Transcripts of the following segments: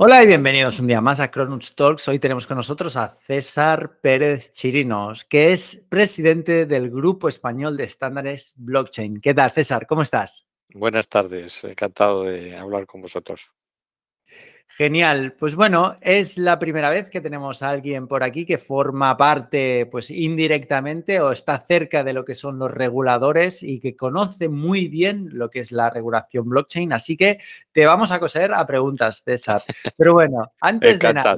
Hola y bienvenidos un día más a Cronuts Talks. Hoy tenemos con nosotros a César Pérez Chirinos, que es presidente del Grupo Español de Estándares Blockchain. ¿Qué tal, César? ¿Cómo estás? Buenas tardes, encantado de hablar con vosotros. Genial. Pues bueno, es la primera vez que tenemos a alguien por aquí que forma parte, pues indirectamente o está cerca de lo que son los reguladores y que conoce muy bien lo que es la regulación blockchain. Así que te vamos a coser a preguntas, César. Pero bueno, antes de nada.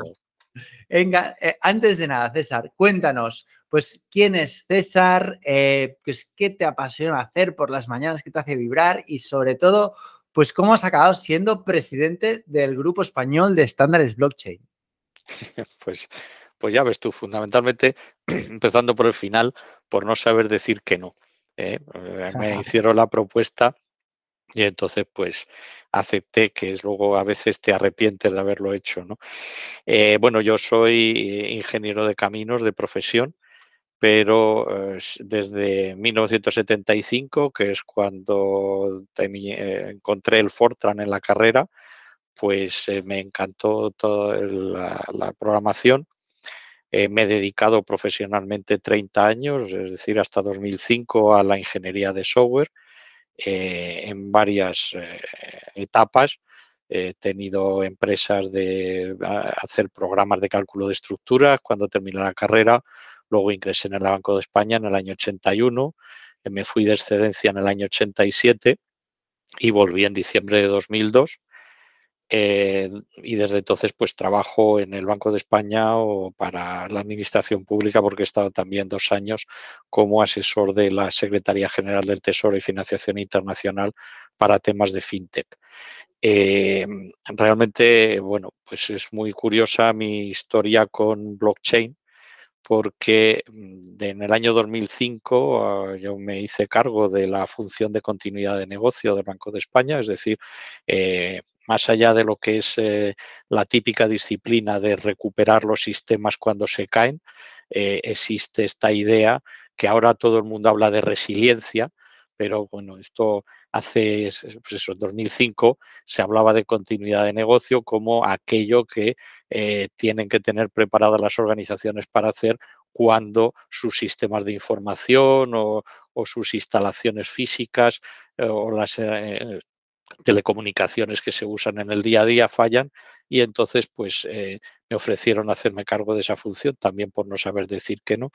Eh, antes de nada, César, cuéntanos, pues, ¿quién es César? Eh, pues, ¿Qué te apasiona hacer por las mañanas? ¿Qué te hace vibrar? Y sobre todo, pues cómo has acabado siendo presidente del Grupo Español de Estándares Blockchain. Pues, pues ya ves tú, fundamentalmente, empezando por el final, por no saber decir que no. ¿eh? Eh, me hicieron la propuesta y entonces pues acepté que es luego a veces te arrepientes de haberlo hecho. ¿no? Eh, bueno, yo soy ingeniero de caminos de profesión pero desde 1975, que es cuando eh, encontré el Fortran en la carrera, pues eh, me encantó toda la, programación. Eh, me he dedicado profesionalmente 30 años, es decir, hasta 2005 a la ingeniería de software en varias etapas. He tenido empresas de hacer programas de cálculo de estructuras cuando terminé la carrera, Luego ingresé en el Banco de España en el año 81, eh, me fui de excedencia en el año 87 y volví en diciembre de 2002. Eh, y desde entonces pues trabajo en el Banco de España o para la Administración Pública porque he estado también dos años como asesor de la Secretaría General del Tesoro y Financiación Internacional para temas de FinTech. Eh, realmente, bueno, pues es muy curiosa mi historia con blockchain porque mm, en el año 2005 ah, yo me hice cargo de la función de continuidad de negocio del Banco de España, es decir, eh, más allá de lo que es eh, la típica disciplina de recuperar los sistemas cuando se caen, eh, existe esta idea que ahora todo el mundo habla de resiliencia, pero bueno, esto hace, pues eso, en 2005 se hablaba de continuidad de negocio como aquello que eh, tienen que tener preparadas las organizaciones para hacer cuando sus sistemas de información o, sus instalaciones físicas eh, o las eh, telecomunicaciones que se usan en el día a día fallan y entonces pues me ofrecieron hacerme cargo de esa función también por no saber decir que no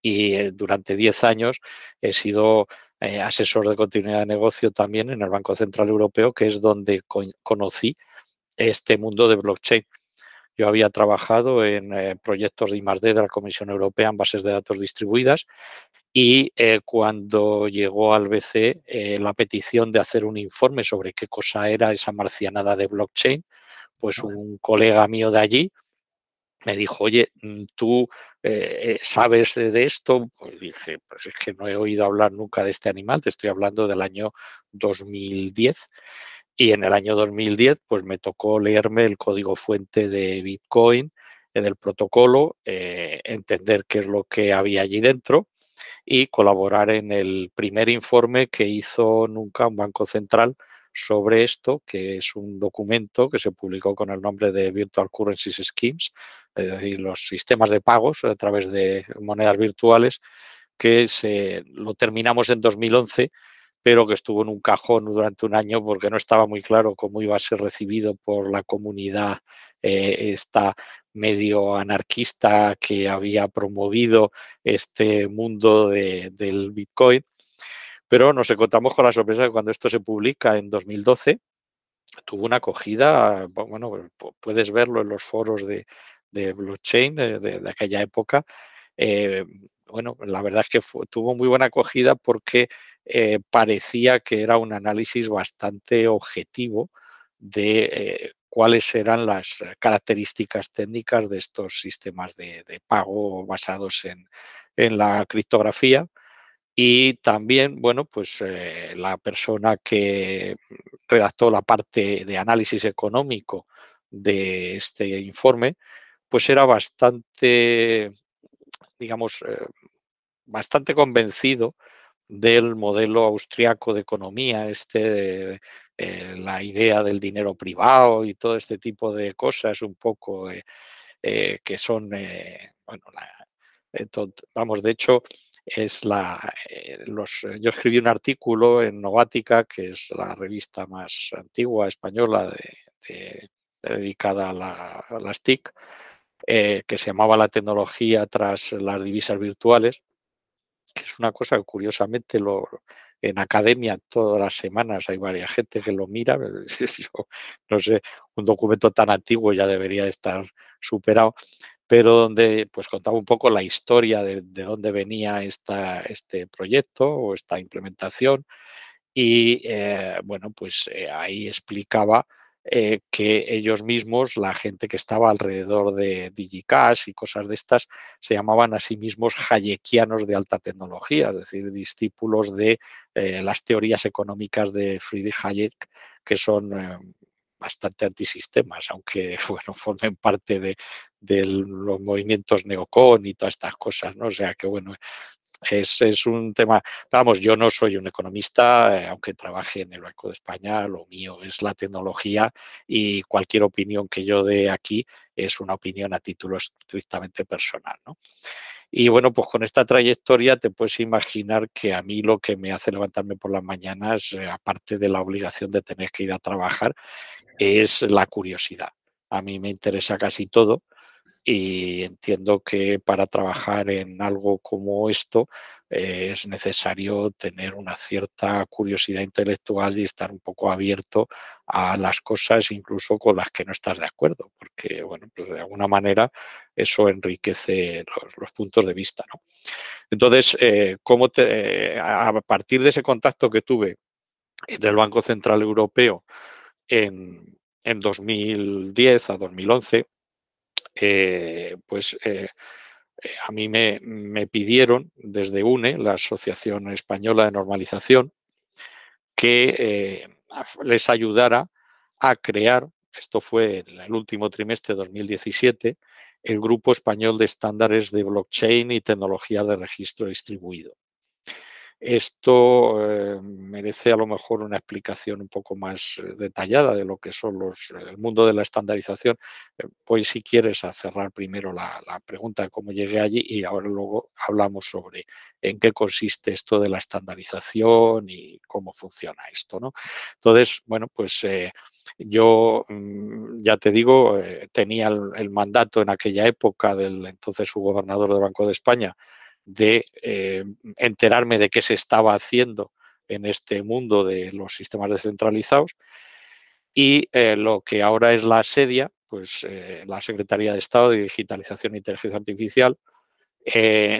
y durante 10 años he sido eh, asesor de continuidad de negocio también en el Banco Central Europeo, que es donde conocí este mundo de blockchain. Yo había trabajado en eh, proyectos de I+.D. de la Comisión Europea en bases de datos distribuidas y eh, cuando llegó al BC la petición de hacer un informe sobre qué cosa era esa marcianada de blockchain, pues un colega mío de allí me dijo, oye, mm, ¿tú eh, sabes de esto? Pues dije, pues es que no he oído hablar nunca de este animal, te estoy hablando del año 2010. Y en el año 2010, pues me tocó leerme el código fuente de Bitcoin, eh, del protocolo, eh, entender qué es lo que había allí dentro y colaborar en el primer informe que hizo nunca un banco central sobre esto, que es un documento que se publicó con el nombre de Virtual Currencies Schemes, es decir, los sistemas de pagos a través de monedas virtuales, que se, lo terminamos en 2011, pero que estuvo en un cajón durante un año porque no estaba muy claro cómo iba a ser recibido por la comunidad eh, esta medio anarquista que había promovido este mundo del Bitcoin pero nos encontramos con la sorpresa de que cuando esto se publica en 2012, tuvo una acogida, bueno, puedes verlo en los foros de, blockchain de, aquella época. Eh, bueno, la verdad es que tuvo muy buena acogida porque eh, parecía que era un análisis bastante objetivo de eh, cuáles eran las características técnicas de estos sistemas de, pago basados en la criptografía y también, bueno, pues eh, la persona que redactó la parte de análisis económico de este informe, pues era bastante, digamos, eh, bastante convencido del modelo austriaco de economía, este, eh, la idea del dinero privado y todo este tipo de cosas un poco eh, que son, bueno, vamos, de hecho, es la, los, yo escribí un artículo en Novática, que es la revista más antigua española dedicada a, las TIC, que se llamaba La tecnología tras las divisas virtuales es una cosa que curiosamente lo, en academia todas las semanas hay varias gente que lo mira. no sé, un documento tan antiguo ya debería estar superado, pero donde pues contaba un poco la historia de, dónde venía esta, este proyecto o esta implementación. Y eh, bueno, pues eh, ahí explicaba eh, que ellos mismos, la gente que estaba alrededor de DigiCash y cosas de estas, se llamaban a sí mismos hayekianos de alta tecnología, es decir, discípulos de las teorías económicas de Friedrich Hayek, que son bastante antisistemas, aunque bueno, formen parte de, los movimientos neocon y todas estas cosas, ¿no? O sea que bueno, es, un tema, vamos, yo no soy un economista, eh, aunque trabaje en el Banco de España, lo mío es la tecnología y cualquier opinión que yo dé aquí es una opinión a título estrictamente personal. Y bueno, pues con esta trayectoria te puedes imaginar que a mí lo que me hace levantarme por las mañanas, eh, aparte de la obligación de tener que ir a trabajar, es la curiosidad. A mí me interesa casi todo y entiendo que para trabajar en algo como esto eh, es necesario tener una cierta curiosidad intelectual y estar un poco abierto a las cosas incluso con las que no estás de acuerdo, porque bueno, pues de alguna manera eso enriquece los, puntos de vista. ¿no? Entonces, eh, ¿cómo te, a partir de ese contacto que tuve en el Banco Central Europeo en, en 2010 a 2011, eh, pues eh, eh, a mí me, pidieron desde UNE, la Asociación Española de Normalización, que les ayudara a crear, esto fue en el último trimestre de 2017, el Grupo Español de Estándares de Blockchain y Tecnología de Registro Distribuido. Esto eh, merece a lo mejor una explicación un poco más eh, detallada de lo que son los, el mundo de la estandarización. pues si quieres cerrar primero la, pregunta de cómo llegué allí y ahora luego hablamos sobre en qué consiste esto de la estandarización y cómo funciona esto. ¿no? Entonces, bueno, pues yo mm, ya te digo, tenía el, mandato en aquella época del entonces subgobernador del Banco de España de eh, enterarme de qué se estaba haciendo en este mundo de los sistemas descentralizados. Y eh, lo que ahora es la SEDIA, pues eh, la Secretaría de Estado de Digitalización e Inteligencia Artificial,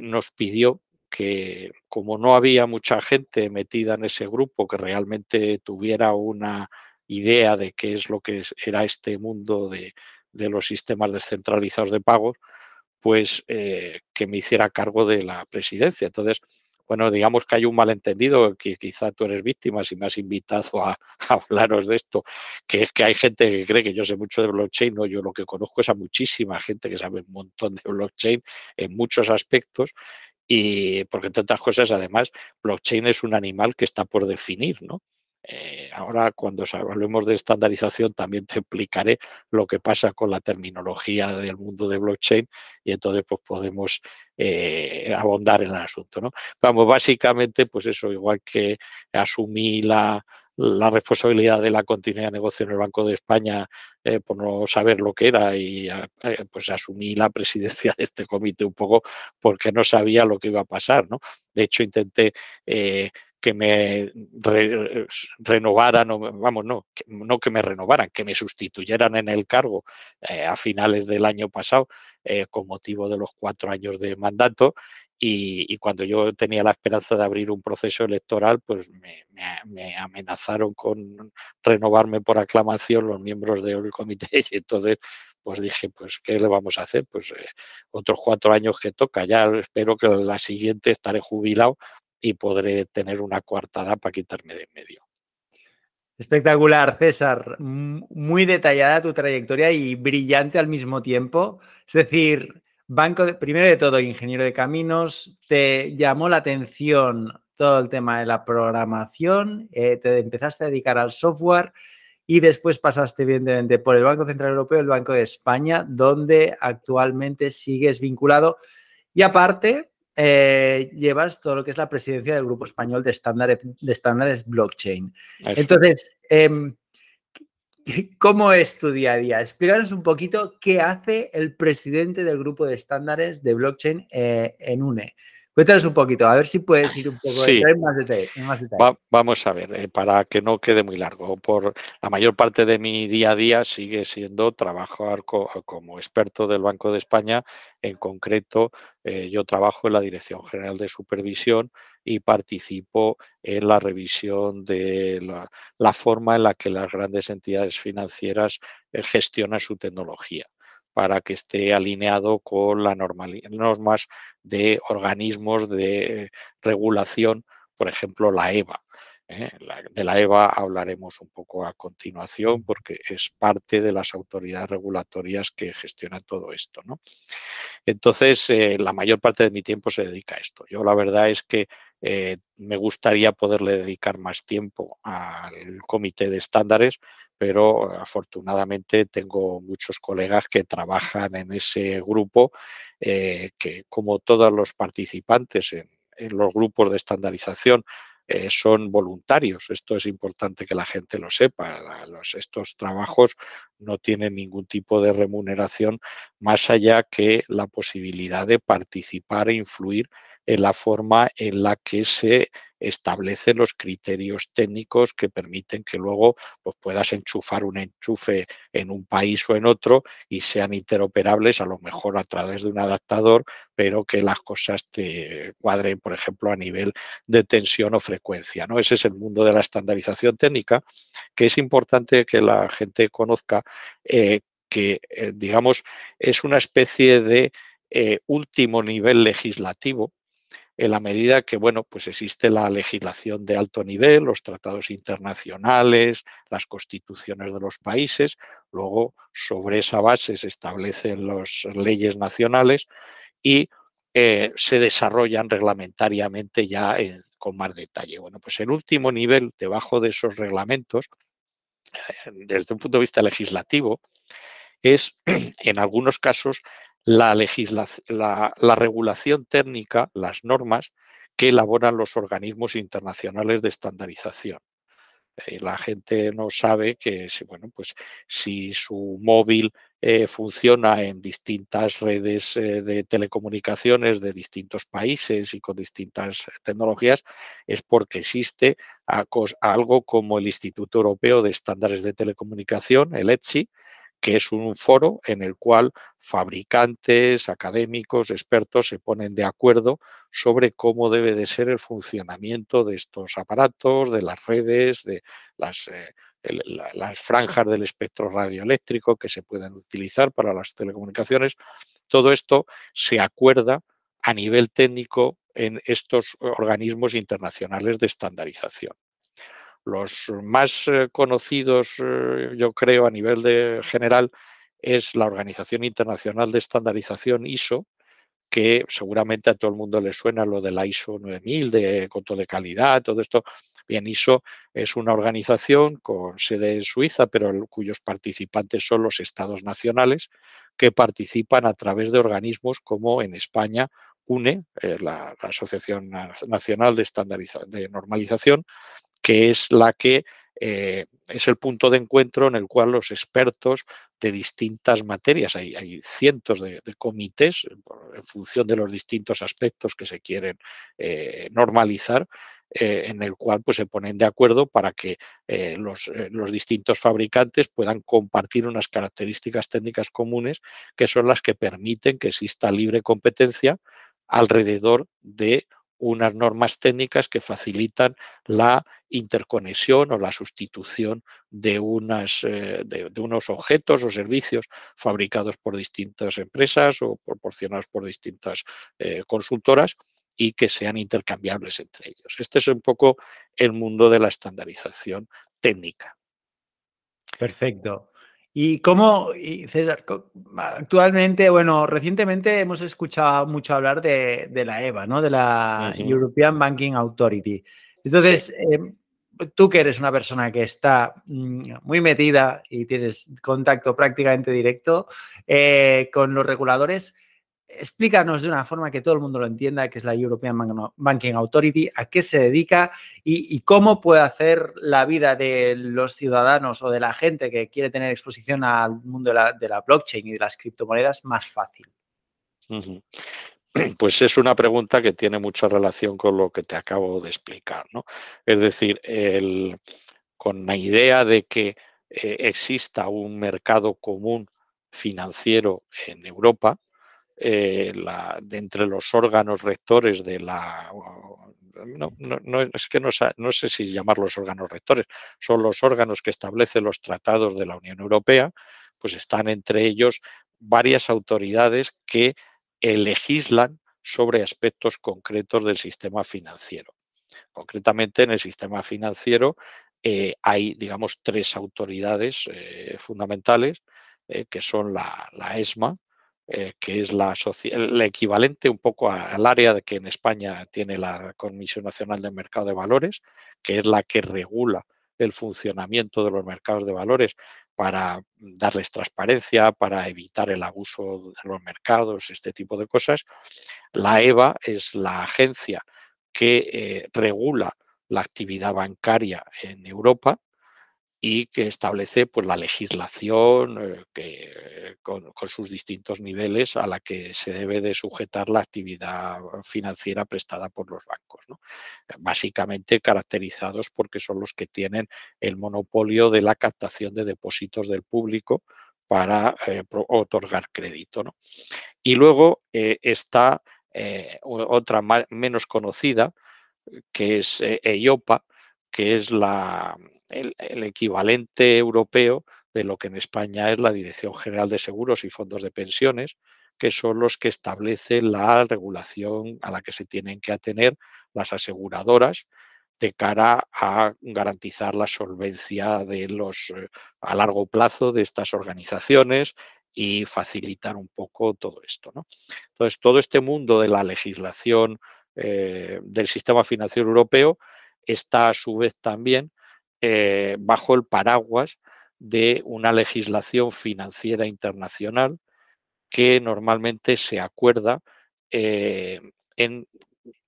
nos pidió que como no había mucha gente metida en ese grupo que realmente tuviera una idea de qué es lo que era este mundo de, de los sistemas descentralizados de pagos, pues eh, que me hiciera cargo de la presidencia. Entonces, bueno, digamos que hay un malentendido, que quizá tú eres víctima si me has invitado a, hablaros de esto, que es que hay gente que cree que yo sé mucho de blockchain, no, yo lo que conozco es a muchísima gente que sabe un montón de blockchain en muchos aspectos y porque otras cosas, además, blockchain es un animal que está por definir, ¿no? Eh, ahora, cuando hablemos de estandarización, también te explicaré lo que pasa con la terminología del mundo de blockchain y entonces pues, podemos eh, abondar en el asunto. ¿no? Vamos, básicamente, pues eso, igual que asumí la, responsabilidad de la continuidad de negocio en el Banco de España eh, por no saber lo que era y pues asumí la presidencia de este comité un poco porque no sabía lo que iba a pasar. ¿no? De hecho, intenté que me renovaran, o, vamos, no, no que me renovaran, que me sustituyeran en el cargo eh, a finales del año pasado eh, con motivo de los cuatro años de mandato. Y, cuando yo tenía la esperanza de abrir un proceso electoral, pues me, amenazaron con renovarme por aclamación los miembros del comité y entonces pues dije, pues, ¿qué le vamos a hacer? Pues eh, otros cuatro años que toca, ya espero que la siguiente estaré jubilado y podré tener una coartada para quitarme de en medio. Espectacular, César. Muy detallada tu trayectoria y brillante al mismo tiempo. Es decir, banco primero de todo, ingeniero de caminos, te llamó la atención todo el tema de la programación, eh, te empezaste a dedicar al software y después pasaste, evidentemente, por el Banco Central Europeo, el Banco de España, donde actualmente sigues vinculado. Y aparte, eh, llevas todo lo que es la presidencia del Grupo Español de Estándares, de estándares Blockchain. Entonces, em, ¿cómo es tu día a día? Explícanos un poquito qué hace el presidente del Grupo de Estándares de Blockchain eh, en UNE. Cuéntanos un poquito, a ver si puedes ir un poco en más detalle. vamos a ver, eh, para que no quede muy largo. Por la mayor parte de mi día a día sigue siendo trabajar como experto del Banco de España. En concreto, eh, yo trabajo en la Dirección General de Supervisión y participo en la revisión de la, forma en la que las grandes entidades financieras eh, gestionan su tecnología para que esté alineado con las normas de organismos de regulación, por ejemplo, la EVA. ¿eh? De la EVA hablaremos un poco a continuación porque es parte de las autoridades regulatorias que gestionan todo esto. Entonces, eh, la mayor parte de mi tiempo se dedica a esto. Yo la verdad es que eh, me gustaría poderle dedicar más tiempo al comité de estándares, pero afortunadamente tengo muchos colegas que trabajan en ese grupo, eh, que como todos los participantes en, los grupos de estandarización eh, son voluntarios. Esto es importante que la gente lo sepa. estos trabajos no tienen ningún tipo de remuneración más allá que la posibilidad de participar e influir en la forma en la que se establece los criterios técnicos que permiten que luego pues, puedas enchufar un enchufe en un país o en otro y sean interoperables, a lo mejor a través de un adaptador, pero que las cosas te cuadren, por ejemplo, a nivel de tensión o frecuencia. ¿no? Ese es el mundo de la estandarización técnica, que es importante que la gente conozca eh, que, eh, digamos, es una especie de eh, último nivel legislativo en la medida que, bueno, pues existe la legislación de alto nivel, los tratados internacionales, las constituciones de los países, luego sobre esa base se establecen las leyes nacionales y eh, se desarrollan reglamentariamente ya con más detalle. Bueno, pues el último nivel debajo de esos reglamentos, eh, desde un punto de vista legislativo, es en algunos casos la, la, regulación técnica, las normas que elaboran los organismos internacionales de estandarización. Eh, la gente no sabe que bueno, pues, si su móvil eh, funciona en distintas redes eh, de telecomunicaciones de distintos países y con distintas tecnologías, es porque existe algo como el Instituto Europeo de Estándares de Telecomunicación, el ETSI, que es un foro en el cual fabricantes, académicos, expertos se ponen de acuerdo sobre cómo debe de ser el funcionamiento de estos aparatos, de las redes, de las, eh, las franjas del espectro radioeléctrico que se pueden utilizar para las telecomunicaciones. Todo esto se acuerda a nivel técnico en estos organismos internacionales de estandarización. Los más eh, conocidos, eh, yo creo, a nivel de general, es la Organización Internacional de Estandarización ISO, que seguramente a todo el mundo le suena lo de la ISO 9000, de control de calidad, todo esto. Bien, ISO es una organización con sede en Suiza, pero cuyos participantes son los estados nacionales que participan a través de organismos como en España UNE, eh, la, Asociación Nacional de, de Normalización, que es la que eh, es el punto de encuentro en el cual los expertos de distintas materias, hay, cientos de, comités en función de los distintos aspectos que se quieren eh, normalizar, eh, en el cual pues, se ponen de acuerdo para que los, los, distintos fabricantes puedan compartir unas características técnicas comunes que son las que permiten que exista libre competencia alrededor de unas normas técnicas que facilitan la interconexión o la sustitución de, unas, eh, de, unos objetos o servicios fabricados por distintas empresas o proporcionados por distintas eh, consultoras y que sean intercambiables entre ellos. Este es un poco el mundo de la estandarización técnica. Perfecto. Y cómo, César, actualmente, bueno, recientemente hemos escuchado mucho hablar de, la EBA, ¿no? De la European Banking Authority. Entonces, em, tú que eres una persona que está mm, muy metida y tienes contacto prácticamente directo eh, con los reguladores, explícanos de una forma que todo el mundo lo entienda, que es la European Banking Authority, a qué se dedica y, cómo puede hacer la vida de los ciudadanos o de la gente que quiere tener exposición al mundo de la, blockchain y de las criptomonedas más fácil. Pues es una pregunta que tiene mucha relación con lo que te acabo de explicar. ¿no? Es decir, con la idea de que eh, exista un mercado común financiero en Europa, eh, de entre los órganos rectores de la... No, es que no, sé si llamarlos órganos rectores, son los órganos que establecen los tratados de la Unión Europea, pues están entre ellos varias autoridades que legislan sobre aspectos concretos del sistema financiero. Concretamente, en el sistema financiero eh, hay, digamos, tres autoridades eh, fundamentales, que son la ESMA, eh, que es la equivalente un poco al área de que en España tiene la Comisión Nacional del Mercado de Valores, que es la que regula el funcionamiento de los mercados de valores para darles transparencia, para evitar el abuso de los mercados, este tipo de cosas. La EVA es la agencia que eh, regula la actividad bancaria en Europa y que establece pues, la legislación eh, que, con, sus distintos niveles a la que se debe de sujetar la actividad financiera prestada por los bancos. Básicamente caracterizados porque son los que tienen el monopolio de la captación de depósitos del público para eh, otorgar crédito. Y luego eh, está otra menos conocida, que es EIOPA, que es la, el, equivalente europeo de lo que en España es la Dirección General de Seguros y Fondos de Pensiones, que son los que establecen la regulación a la que se tienen que atener las aseguradoras de cara a garantizar la solvencia de los eh, a largo plazo de estas organizaciones y facilitar un poco todo esto. Entonces, todo este mundo de la legislación eh, del sistema financiero europeo está a su vez también eh, bajo el paraguas de una legislación financiera internacional que normalmente se acuerda eh, en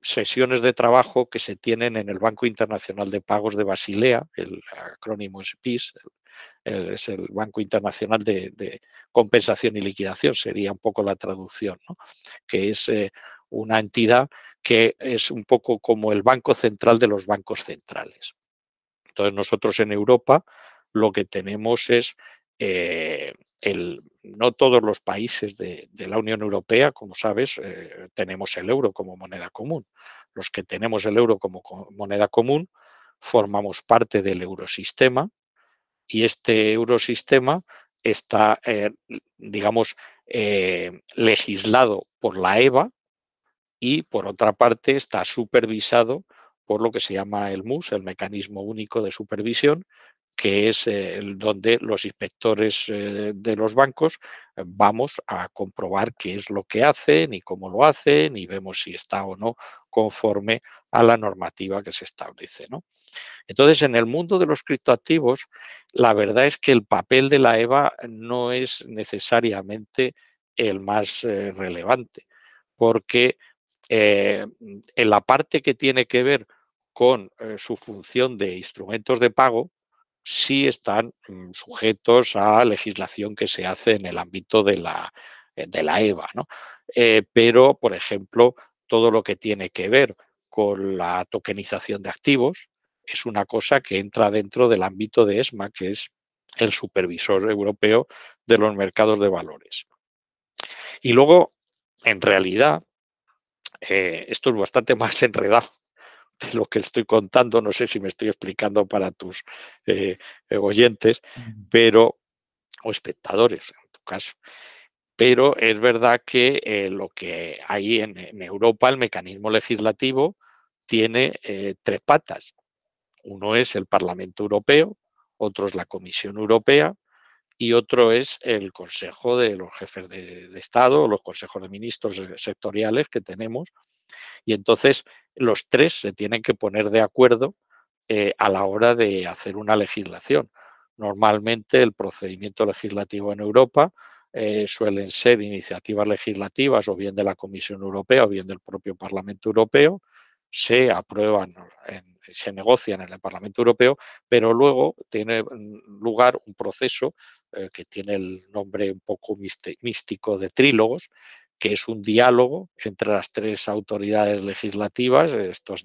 sesiones de trabajo que se tienen en el Banco Internacional de Pagos de Basilea, el acrónimo es PIS, es el Banco Internacional de, Compensación y Liquidación, sería un poco la traducción, que es eh, una entidad que es un poco como el Banco Central de los bancos centrales. Entonces nosotros en Europa lo que tenemos es eh, el, no todos los países de, la Unión Europea, como sabes, eh, tenemos el euro como moneda común. Los que tenemos el euro como moneda común formamos parte del eurosistema y este eurosistema está, eh, digamos, legislado por la EVA y por otra parte está supervisado por lo que se llama el MUS, el Mecanismo Único de Supervisión, que es el donde los inspectores eh, de los bancos eh, vamos a comprobar qué es lo que hacen y cómo lo hacen y vemos si está o no conforme a la normativa que se establece. Entonces, en el mundo de los criptoactivos, la verdad es que el papel de la EVA no es necesariamente el más eh, relevante, porque en la parte que tiene que ver con eh, su función de instrumentos de pago, sí están mm, sujetos a legislación que se hace en el ámbito de la, eh, de la EVA. Eh, pero, por ejemplo, todo lo que tiene que ver con la tokenización de activos es una cosa que entra dentro del ámbito de ESMA, que es el supervisor europeo de los mercados de valores. Y luego, en realidad, esto es bastante más enredado de lo que estoy contando, no sé si me estoy explicando para tus eh, eh, oyentes, pero, o espectadores en tu caso. Pero es verdad que eh, lo que hay en, Europa, el mecanismo legislativo, tiene tres patas. Uno es el Parlamento Europeo, otro es la Comisión Europea y otro es el Consejo de los Jefes de, de Estado, los consejos de ministros sectoriales que tenemos. Y entonces los tres se tienen que poner de acuerdo eh, a la hora de hacer una legislación. Normalmente el procedimiento legislativo en Europa eh, suelen ser iniciativas legislativas o bien de la Comisión Europea o bien del propio Parlamento Europeo, se aprueban, se negocian en el Parlamento Europeo, pero luego tiene lugar un proceso eh, que tiene el nombre un poco místico de trílogos, que es un diálogo entre las tres autoridades legislativas, estos,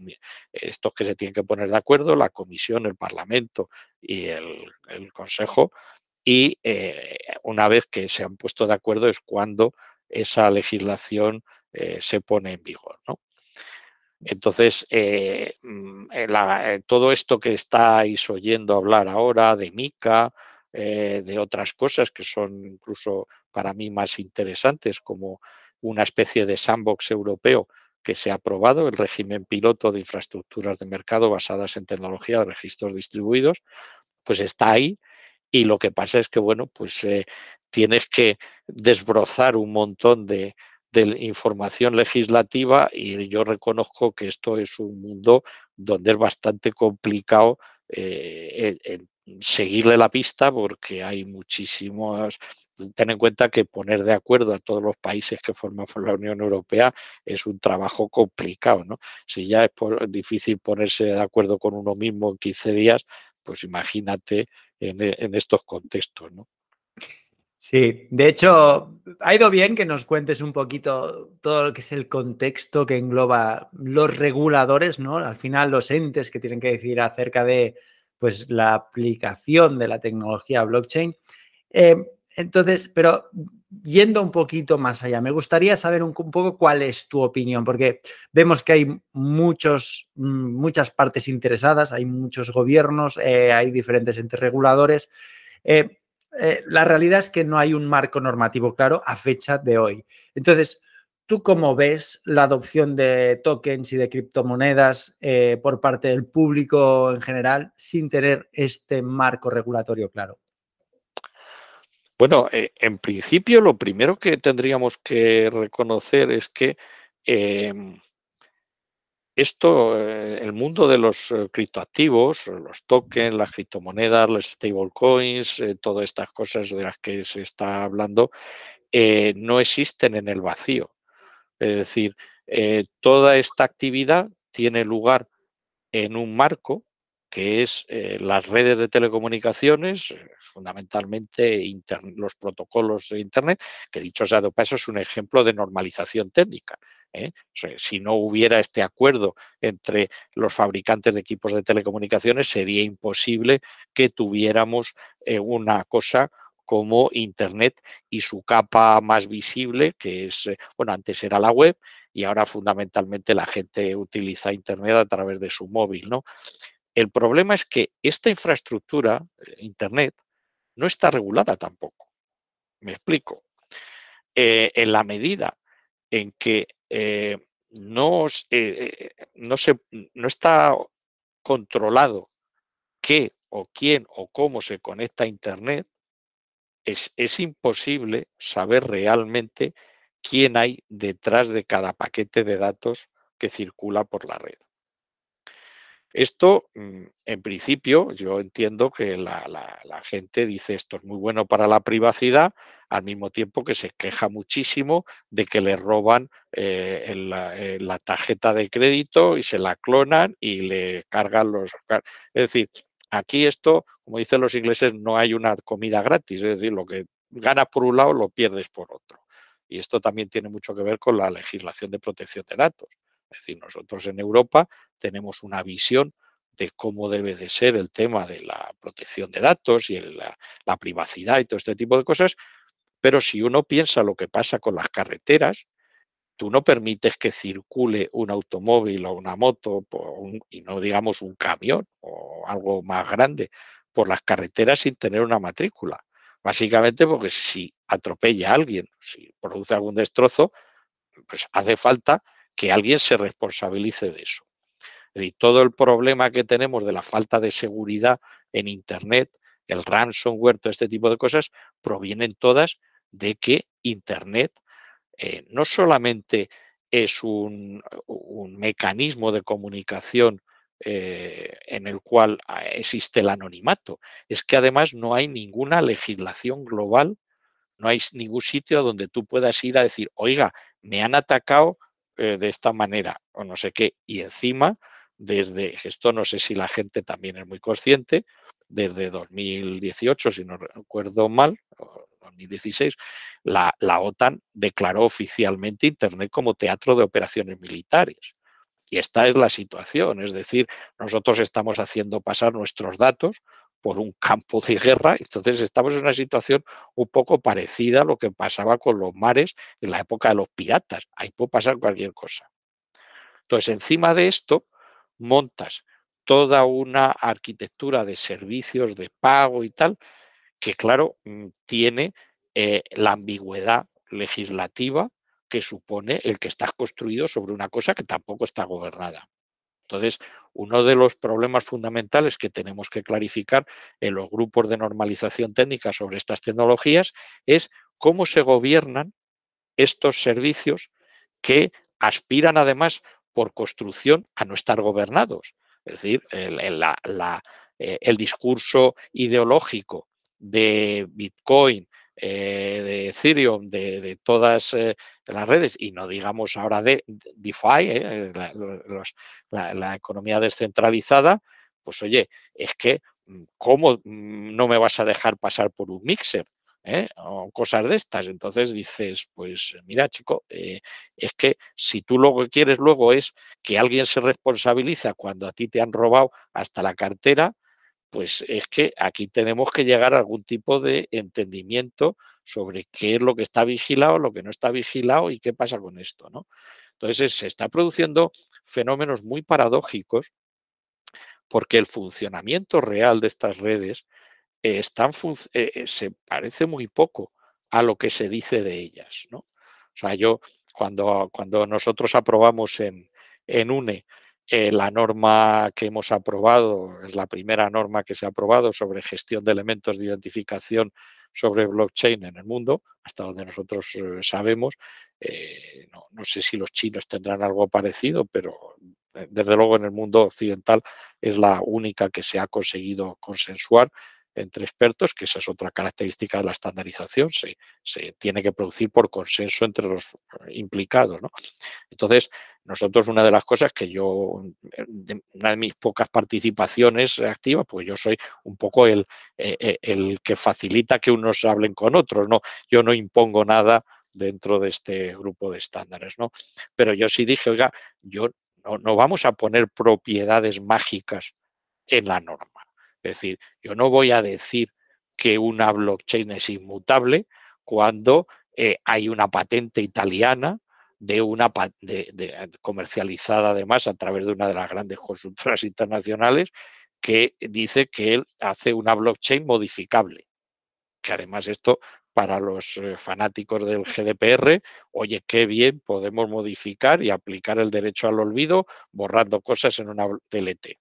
estos que se tienen que poner de acuerdo, la Comisión, el Parlamento y el, Consejo, y eh, una vez que se han puesto de acuerdo es cuando esa legislación eh, se pone en vigor. Entonces, eh, mm, todo esto que estáis oyendo hablar ahora de MICA, de otras cosas que son incluso para mí más interesantes, como una especie de sandbox europeo que se ha aprobado, el régimen piloto de infraestructuras de mercado basadas en tecnología de registros distribuidos, pues está ahí y lo que pasa es que, bueno, pues eh, tienes que desbrozar un montón de, información legislativa y yo reconozco que esto es un mundo donde es bastante complicado eh, seguirle la pista porque hay muchísimos ten en cuenta que poner de acuerdo a todos los países que forman la Unión Europea es un trabajo complicado, ¿no? Si ya es difícil ponerse de acuerdo con uno mismo en 15 días, pues imagínate en, estos contextos, ¿no? Sí, de hecho, ha ido bien que nos cuentes un poquito todo lo que es el contexto que engloba los reguladores, ¿no? Al final, los entes que tienen que decir acerca de pues, la aplicación de la tecnología blockchain. Eh, entonces, pero yendo un poquito más allá, me gustaría saber un, poco cuál es tu opinión, porque vemos que hay muchos, mm, muchas partes interesadas, hay muchos gobiernos, eh, hay diferentes entes reguladores. Eh, eh, la realidad es que no hay un marco normativo claro a fecha de hoy. Entonces, ¿tú cómo ves la adopción de tokens y de criptomonedas por parte del público en general sin tener este marco regulatorio claro? Bueno, eh, en principio lo primero que tendríamos que reconocer es que em, esto, eh, el mundo de los eh, criptoactivos, los tokens, las criptomonedas, las stablecoins, todas estas cosas de las que se está hablando, no existen en el vacío. Es decir, toda esta actividad tiene lugar en un marco que es eh, las redes de telecomunicaciones, eh, fundamentalmente los protocolos de Internet, que dicho sea de paso es un ejemplo de normalización técnica. ¿eh? si no hubiera este acuerdo entre los fabricantes de equipos de telecomunicaciones, sería imposible que tuviéramos una cosa como Internet y su capa más visible, que es, bueno, antes era la web y ahora fundamentalmente la gente utiliza Internet a través de su móvil, ¿no? El problema es que esta infraestructura, eh, Internet, no está regulada tampoco. Me explico. Eh, en la medida en que eh, no, se, no está controlado qué o quién o cómo se conecta a Internet, es, es, imposible saber realmente quién hay detrás de cada paquete de datos que circula por la red. Esto, mm, en principio, yo entiendo que la, gente dice esto es muy bueno para la privacidad, al mismo tiempo que se queja muchísimo de que le roban eh, eh, la, tarjeta de crédito y se la clonan y le cargan los... Es decir, aquí esto, como dicen los ingleses, no hay una comida gratis, es decir, lo que ganas por un lado lo pierdes por otro. Y esto también tiene mucho que ver con la legislación de protección de datos. Es decir, nosotros en Europa tenemos una visión de cómo debe de ser el tema de la protección de datos y la, privacidad y todo este tipo de cosas, pero si uno piensa lo que pasa con las carreteras, tú no permites que circule un automóvil o una moto y no digamos un camión o algo más grande por las carreteras sin tener una matrícula. Básicamente porque si atropella a alguien, si produce algún destrozo, pues hace falta que alguien se responsabilice de eso. Es decir, todo el problema que tenemos de la falta de seguridad en Internet el ransomware, todo este tipo de cosas, provienen todas de que Internet eh, no solamente es un, mecanismo de comunicación eh, en el cual ah, existe el anonimato, es que además no hay ninguna legislación global, no hay ningún sitio donde tú puedas ir a decir, oiga, me han atacado eh, de esta manera o no sé qué, y encima, desde, esto no sé si la gente también es muy consciente, desde 2018, si no recuerdo mal, 2016, la, la OTAN declaró oficialmente Internet como teatro de operaciones militares. Y esta es la situación, es decir, nosotros estamos haciendo pasar nuestros datos por un campo de guerra, entonces estamos en una situación un poco parecida a lo que pasaba con los mares en la época de los piratas, ahí puede pasar cualquier cosa. Entonces, encima de esto, montas toda una arquitectura de servicios de pago y tal, que claro, mm, tiene eh, la ambigüedad legislativa que supone el que estás construido sobre una cosa que tampoco está gobernada. Entonces, uno de los problemas fundamentales que tenemos que clarificar en los grupos de normalización técnica sobre estas tecnologías es cómo se gobiernan estos servicios que aspiran además por construcción a no estar gobernados. Es decir, el, eh, discurso ideológico de Bitcoin, eh, de Ethereum, de, todas eh, las redes, y no digamos ahora de DeFi, eh, la, economía descentralizada, pues oye, es que, mm, ¿cómo mm, no me vas a dejar pasar por un mixer? o cosas de estas. Entonces dices, pues mira, chico, es que si tú lo que quieres luego es que alguien se responsabiliza cuando a ti te han robado hasta la cartera, pues es que aquí tenemos que llegar a algún tipo de entendimiento sobre qué es lo que está vigilado, lo que no está vigilado y qué pasa con esto, ¿no? Entonces se está produciendo fenómenos muy paradójicos porque el funcionamiento real de estas redes eh, eh, se parece muy poco a lo que se dice de ellas, ¿no? O sea, yo cuando, cuando nosotros aprobamos en, en UNE eh, la norma que hemos aprobado es la primera norma que se ha aprobado sobre gestión de elementos de identificación sobre blockchain en el mundo, hasta donde nosotros eh, sabemos. Eh, no, sé si los chinos tendrán algo parecido, pero desde luego en el mundo occidental es la única que se ha conseguido consensuar entre expertos, que esa es otra característica de la estandarización, se, se tiene que producir por consenso entre los implicados. ¿no? Entonces, nosotros una de las cosas que yo, una de mis pocas participaciones activas, pues yo soy un poco el, eh, eh, el que facilita que unos hablen con otros, ¿no? Yo no impongo nada dentro de este grupo de estándares, ¿no? Pero yo sí dije, oiga, yo no, no vamos a poner propiedades mágicas en la norma. Es decir, yo no voy a decir que una blockchain es inmutable cuando eh, hay una patente italiana de una de, comercializada además a través de una de las grandes consultoras internacionales que dice que él hace una blockchain modificable. Que además esto para los eh, fanáticos del GDPR, oye, qué bien podemos modificar y aplicar el derecho al olvido borrando cosas en una DLT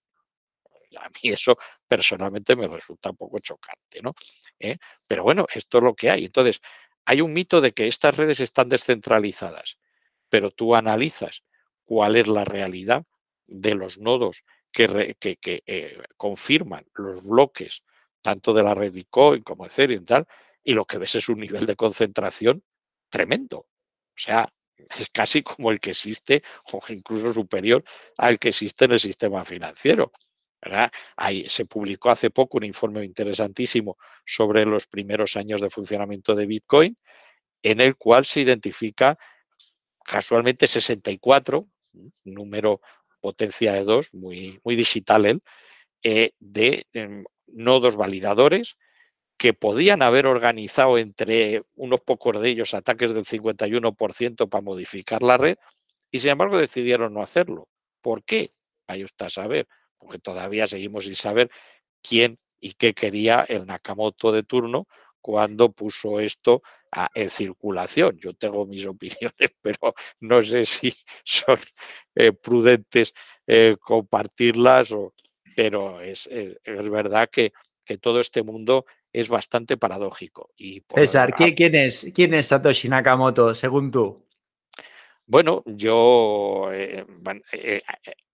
a mí eso personalmente me resulta un poco chocante, ¿no? ¿Eh? Pero bueno, esto es lo que hay. Entonces, hay un mito de que estas redes están descentralizadas, pero tú analizas cuál es la realidad de los nodos que, eh, confirman los bloques tanto de la red Bitcoin como Ethereum y tal, y lo que ves es un nivel de concentración tremendo. O sea, es casi como el que existe o incluso superior al que existe en el sistema financiero. Ahí se publicó hace poco un informe interesantísimo sobre los primeros años de funcionamiento de Bitcoin, en el cual se identifica casualmente 64, número potencia de 2, muy, muy digital él, eh, de em, nodos validadores que podían haber organizado entre unos pocos de ellos ataques del 51% para modificar la red y sin embargo decidieron no hacerlo. ¿Por qué? Ahí está a saber porque todavía seguimos sin saber quién y qué quería el Nakamoto de turno cuando puso esto en circulación. Yo tengo mis opiniones, pero no sé si son eh, prudentes eh, compartirlas, o, pero es, es, verdad que que todo este mundo es bastante paradójico. Y César, ¿quién, es, ¿quién es Satoshi Nakamoto según tú? Bueno, yo eh, eh,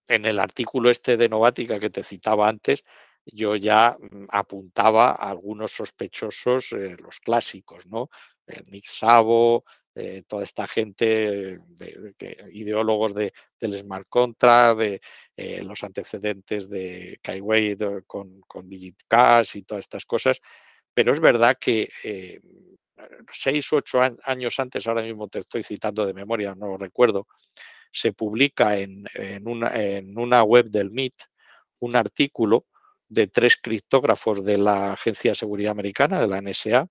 en el artículo este de Novática que te citaba antes, yo ya mm, apuntaba a algunos sospechosos, eh, los clásicos, ¿no? Nick Savo, toda esta gente, ideólogos de, del smart contract, de los antecedentes de Kaiway con, con DigitCash y todas estas cosas. Pero es verdad que seis u ocho años antes, ahora mismo te estoy citando de memoria, no lo recuerdo, se publica en, una, web del MIT un artículo de tres criptógrafos de la Agencia de Seguridad Americana, de la NSA,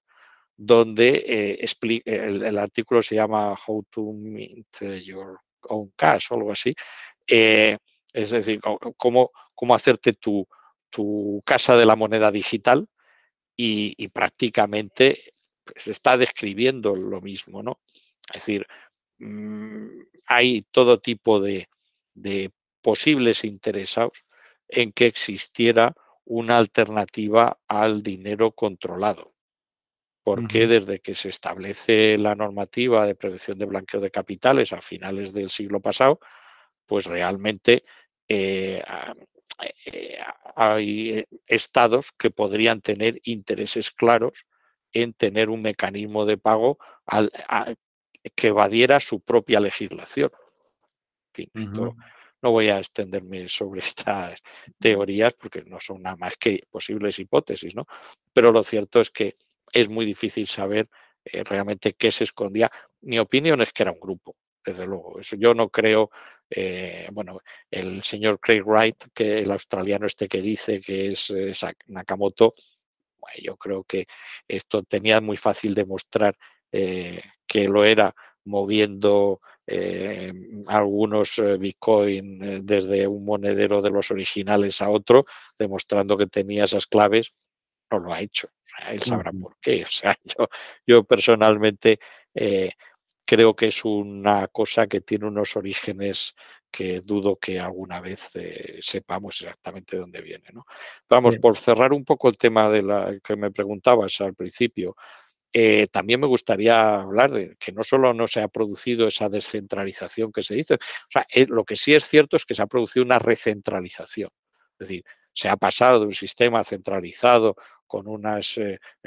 donde eh, el, artículo se llama How to Mint Your Own Cash o algo así. Eh, es decir, cómo, cómo hacerte tu, tu, casa de la moneda digital y prácticamente se está describiendo lo mismo, ¿no? Es decir, mm, hay todo tipo de, posibles interesados en que existiera una alternativa al dinero controlado. Porque desde que se establece la normativa de prevención de blanqueo de capitales a finales del siglo pasado, pues realmente eh, eh, hay estados que podrían tener intereses claros en tener un mecanismo de pago que evadiera su propia legislación. No voy a extenderme sobre estas teorías porque no son nada más que posibles hipótesis, ¿no? Pero lo cierto es que es muy difícil saber eh, realmente qué se escondía. Mi opinión es que era un grupo, desde luego. Eso yo no creo, eh, bueno, el señor Craig Wright, que el australiano este que dice que es eh, Nakamoto, yo creo que esto tenía muy fácil demostrar eh, que lo era moviendo eh, algunos eh, Bitcoin desde un monedero de los originales a otro, demostrando que tenía esas claves, no lo ha hecho. él sabrá por qué. O sea, yo, yo personalmente creo que es una cosa que tiene unos orígenes que dudo que alguna vez eh, sepamos exactamente dónde viene. ¿no? Vamos, por cerrar un poco el tema de la que me preguntabas al principio, eh, también me gustaría hablar de que no solo no se ha producido esa descentralización que se dice, o sea, eh, lo que sí es cierto es que se ha producido una recentralización. Es decir, se ha pasado de un sistema centralizado con unos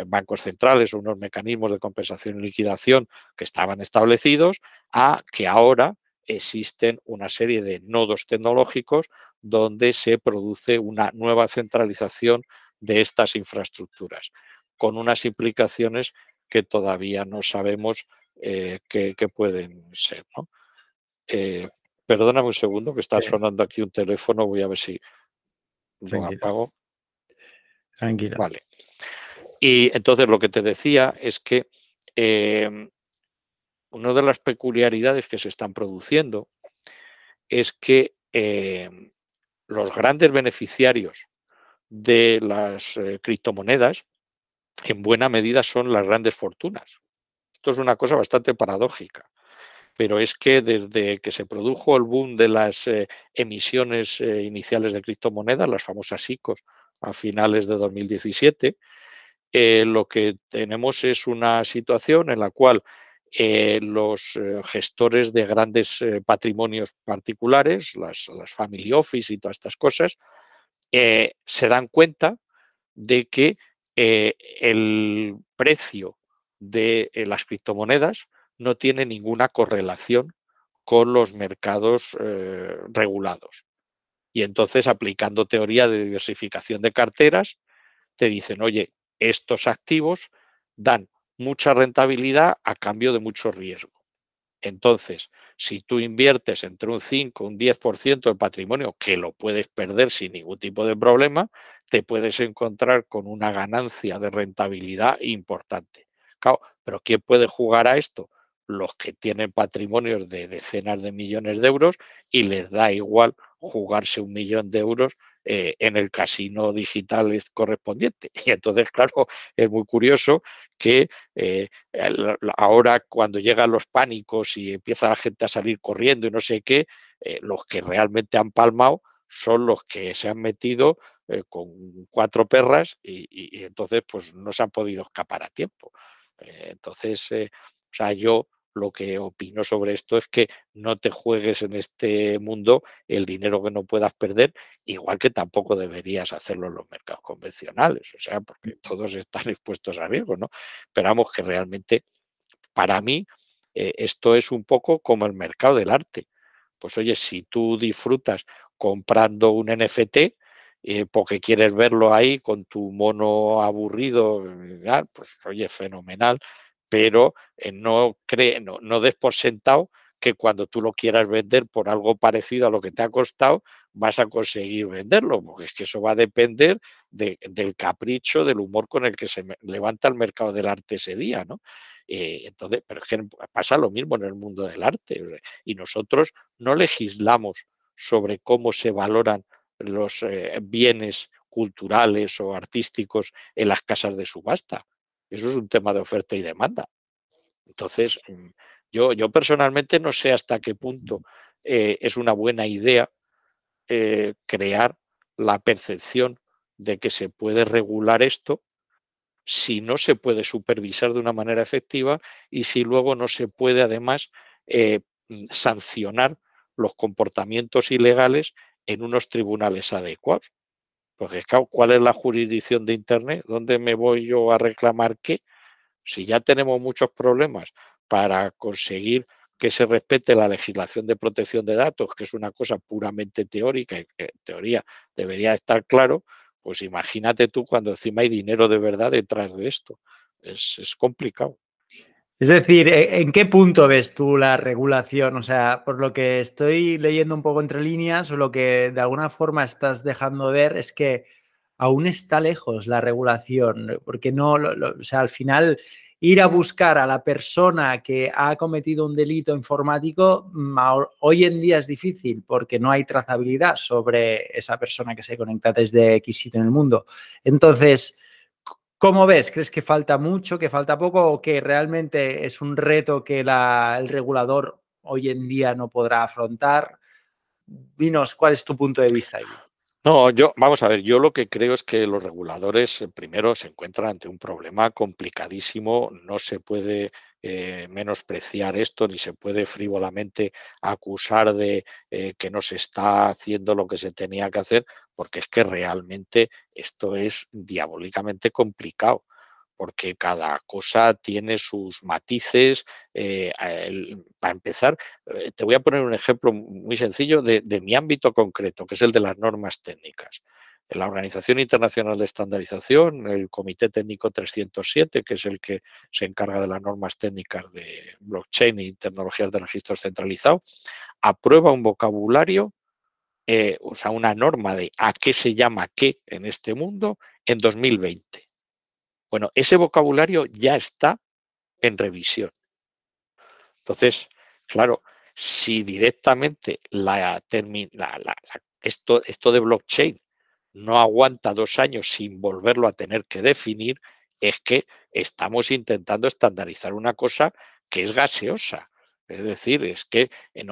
bancos centrales unos mecanismos de compensación y liquidación que estaban establecidos a que ahora existen una serie de nodos tecnológicos donde se produce una nueva centralización de estas infraestructuras, con unas implicaciones que todavía no sabemos eh, qué, pueden ser. Eh, perdóname un segundo que está sonando aquí un teléfono, voy a ver si lo apago. Tranquilo. Vale. Y entonces lo que te decía es que em, una de las peculiaridades que se están produciendo es que em, los grandes beneficiarios de las eh, criptomonedas en buena medida son las grandes fortunas. Esto es una cosa bastante paradójica, pero es que desde que se produjo el boom de las eh, emisiones eh, iniciales de criptomonedas, las famosas ICOs, a finales de 2017, lo que tenemos es una situación en la cual eh, los eh, gestores de grandes eh, patrimonios particulares, las, family office y todas estas cosas, se dan cuenta de que el precio de las criptomonedas no tiene ninguna correlación con los mercados regulados. Y entonces, aplicando teoría de diversificación de carteras, te dicen, oye, estos activos dan mucha rentabilidad a cambio de mucho riesgo. Entonces, si tú inviertes entre un 5 un 10% del patrimonio, que lo puedes perder sin ningún tipo de problema, te puedes encontrar con una ganancia de rentabilidad importante. Pero ¿quién puede jugar a esto? Los que tienen patrimonios de decenas de millones de euros y les da igual jugarse un millón de euros eh, en el casino digital correspondiente. Y entonces, claro, es muy curioso que eh, ahora cuando llegan los pánicos y empieza la gente a salir corriendo y no sé qué, eh, los que realmente han palmado son los que se han metido con cuatro perras y, entonces pues no se han podido escapar a tiempo. Entonces, o sea, yo lo que opino sobre esto es que no te juegues en este mundo el dinero que no puedas perder, igual que tampoco deberías hacerlo en los mercados convencionales, o sea, porque todos están expuestos a riesgo, ¿no? Esperamos que realmente, para mí, esto es un poco como el mercado del arte. Pues oye, si tú disfrutas comprando un NFT, eh, porque quieres verlo ahí con tu mono aburrido, eh, pues oye, fenomenal, pero eh, no, cree, no, no des por sentado que cuando tú lo quieras vender por algo parecido a lo que te ha costado, vas a conseguir venderlo, porque es que eso va a depender del capricho, del humor con el que se levanta el mercado del arte ese día, ¿no? entonces, pero es que pasa lo mismo en el mundo del arte y nosotros no legislamos sobre cómo se valoran los eh, bienes culturales o artísticos en las casas de subasta. Eso es un tema de oferta y demanda. Entonces, mm, yo, yo personalmente no sé hasta qué punto eh, es una buena idea eh, crear la percepción de que se puede regular esto si no se puede supervisar de una manera efectiva y si luego no se puede además mm, sancionar los comportamientos ilegales en unos tribunales adecuados. Porque, ¿cuál es la jurisdicción de Internet? ¿Dónde me voy yo a reclamar qué? Si ya tenemos muchos problemas para conseguir que se respete la legislación de protección de datos, que es una cosa puramente teórica y que en teoría debería estar claro, pues imagínate tú cuando encima hay dinero de verdad detrás de esto. Es, es complicado. Es decir, ¿e-, ¿en qué punto ves tú la regulación? O sea, por lo que estoy leyendo un poco entre líneas, o lo que de alguna forma estás dejando ver es que aún está lejos la regulación, porque no, o sea, al final ir a buscar a la persona que ha cometido un delito informático mm, hoy en día es difícil porque no hay trazabilidad sobre esa persona que se conecta desde X sitio en el mundo. Entonces, ¿Cómo ves? ¿Crees que falta mucho, que falta poco o que realmente es un reto que el regulador hoy en día no podrá afrontar? Dinos, ¿cuál es tu punto de vista ahí? No, yo, vamos a ver, yo lo que creo es que los reguladores eh, primero se encuentran ante un problema complicadísimo, no se puede eh, menospreciar esto, ni se puede frívolamente acusar de eh, que no se está haciendo lo que se tenía que hacer, porque es que realmente esto es diabólicamente complicado porque cada cosa tiene sus matices. Eh, para empezar, te voy a poner un ejemplo muy sencillo de, mi ámbito concreto, que es el de las normas técnicas la Organización Internacional de Estandarización, el Comité Técnico 307, que es el que se encarga de las normas técnicas de blockchain y tecnologías de registro centralizado, aprueba un vocabulario, eh, o sea, una norma de a qué se llama qué en este mundo en 2020. Bueno, ese vocabulario ya está en revisión. Entonces, claro, si directamente la, esto, esto de blockchain no aguanta dos años sin volverlo a tener que definir, es que estamos intentando estandarizar una cosa que es gaseosa. Es decir, es que, eh,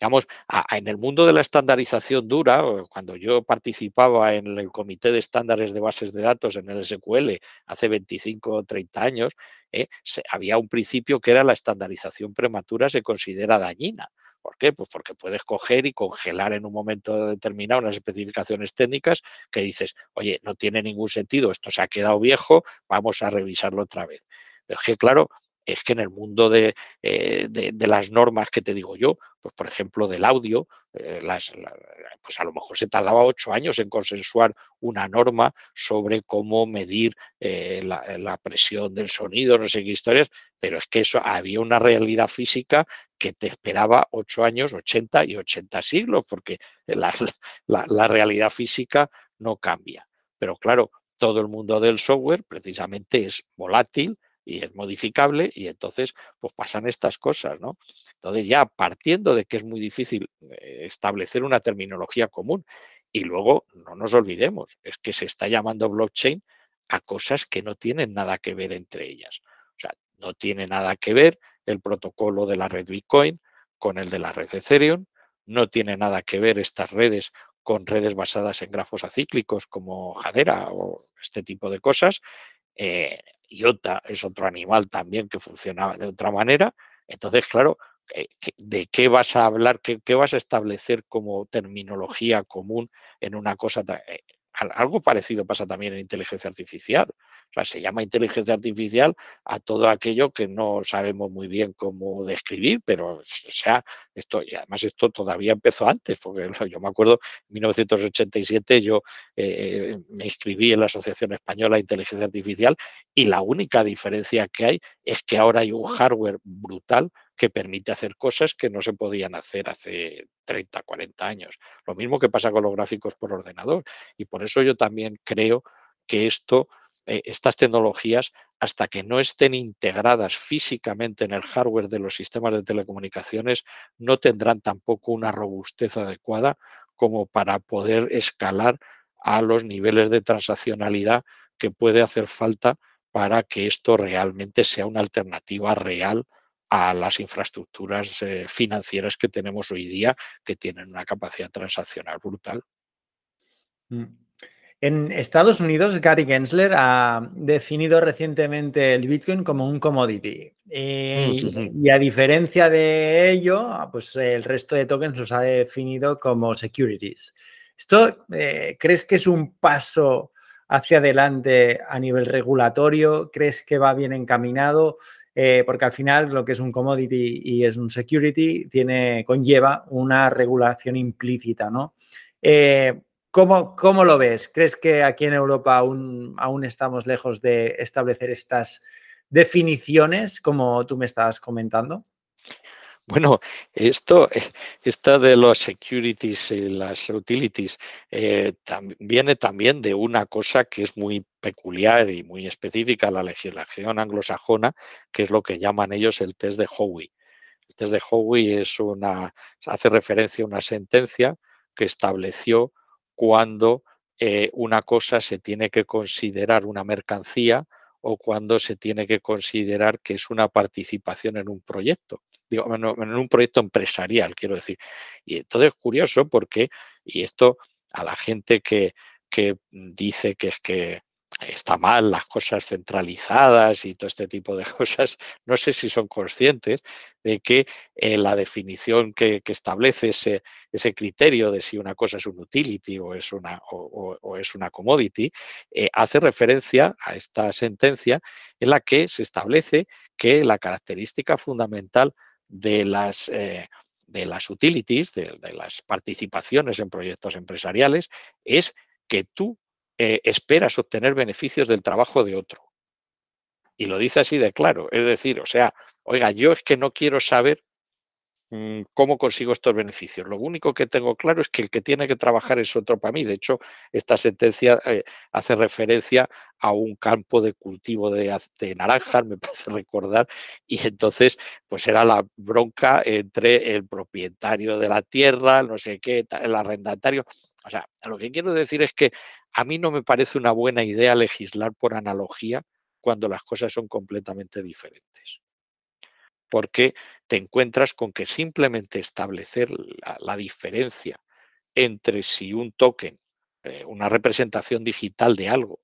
digamos, en el mundo de la estandarización dura, cuando yo participaba en el Comité de Estándares de Bases de Datos en el SQL hace 25 o 30 años, eh, había un principio que era la estandarización prematura se considera dañina. ¿Por qué? Pues porque puedes coger y congelar en un momento determinado unas especificaciones técnicas que dices, oye, no tiene ningún sentido, esto se ha quedado viejo, vamos a revisarlo otra vez. es que, claro, es que en el mundo eh, de, de, las normas que te digo yo, pues por ejemplo del audio, eh, las, pues a lo mejor se tardaba ocho años en consensuar una norma sobre cómo medir eh, la, la, presión del sonido, no sé qué historias, pero es que eso había una realidad física que te esperaba ocho años, 80 y 80 siglos, porque la, la realidad física no cambia. Pero claro, todo el mundo del software precisamente es volátil, y es modificable y entonces pues pasan estas cosas, ¿no? Entonces ya partiendo de que es muy difícil eh, establecer una terminología común y luego no nos olvidemos, es que se está llamando blockchain a cosas que no tienen nada que ver entre ellas. O sea, no tiene nada que ver el protocolo de la red Bitcoin con el de la red Ethereum, no tiene nada que ver estas redes con redes basadas en grafos acíclicos como Jadera o este tipo de cosas. Eh, IOTA es otro animal también que funciona de otra manera. Entonces, claro, eh, ¿de qué vas a hablar? ¿Qué, vas a establecer como terminología común en una cosa? Algo parecido pasa también en inteligencia artificial. O sea, se llama inteligencia artificial a todo aquello que no sabemos muy bien cómo describir, pero o sea, esto, y además esto todavía empezó antes, porque yo me acuerdo, en 1987 yo eh, me inscribí en la Asociación Española de Inteligencia Artificial y la única diferencia que hay es que ahora hay un hardware brutal que permite hacer cosas que no se podían hacer hace 30, 40 años. Lo mismo que pasa con los gráficos por ordenador. Y por eso yo también creo que esto, eh, estas tecnologías, hasta que no estén integradas físicamente en el hardware de los sistemas de telecomunicaciones, no tendrán tampoco una robustez adecuada como para poder escalar a los niveles de transaccionalidad que puede hacer falta para que esto realmente sea una alternativa real a las infraestructuras eh, financieras que tenemos hoy día, que tienen una capacidad transaccional brutal. Mm. En Estados Unidos, Gary Gensler ha definido recientemente el Bitcoin como un commodity. Eh, y, a diferencia de ello, pues el resto de tokens los ha definido como securities. ¿Esto eh, crees que es un paso hacia adelante a nivel regulatorio? ¿Crees que va bien encaminado? Eh, porque al final lo que es un commodity y es un security tiene, conlleva una regulación implícita, ¿no? Eh, ¿cómo, lo ves? ¿Crees que aquí en Europa aún, aún estamos lejos de establecer estas definiciones como tú me estabas comentando? Bueno, esto, eh, esto de los securities y las utilities eh, viene también de una cosa que es muy peculiar y muy específica a la legislación anglosajona, que es lo que llaman ellos el test de Howey. El test de Howey es una, hace referencia a una sentencia que estableció cuando eh, una cosa se tiene que considerar una mercancía o cuando se tiene que considerar que es una participación en un proyecto digo, en un proyecto empresarial, quiero decir. Y entonces es curioso porque, y esto a la gente que, que dice que es que está mal las cosas centralizadas y todo este tipo de cosas, no sé si son conscientes de que eh, la definición que, establece ese, ese, criterio de si una cosa es un utility o es una, o, es una commodity, eh, hace referencia a esta sentencia en la que se establece que la característica fundamental de las, eh, de las utilities, de, las participaciones en proyectos empresariales, es que tú eh, esperas obtener beneficios del trabajo de otro. Y lo dice así de claro. Es decir, o sea, oiga, yo es que no quiero saber ¿Cómo consigo estos beneficios? Lo único que tengo claro es que el que tiene que trabajar es otro para mí. De hecho, esta sentencia eh, hace referencia a un campo de cultivo de, naranjas, me parece recordar, y entonces pues era la bronca entre el propietario de la tierra, no sé qué, el arrendatario. O sea, lo que quiero decir es que a mí no me parece una buena idea legislar por analogía cuando las cosas son completamente diferentes porque te encuentras con que simplemente establecer la, diferencia entre si un token, eh, una representación digital de algo,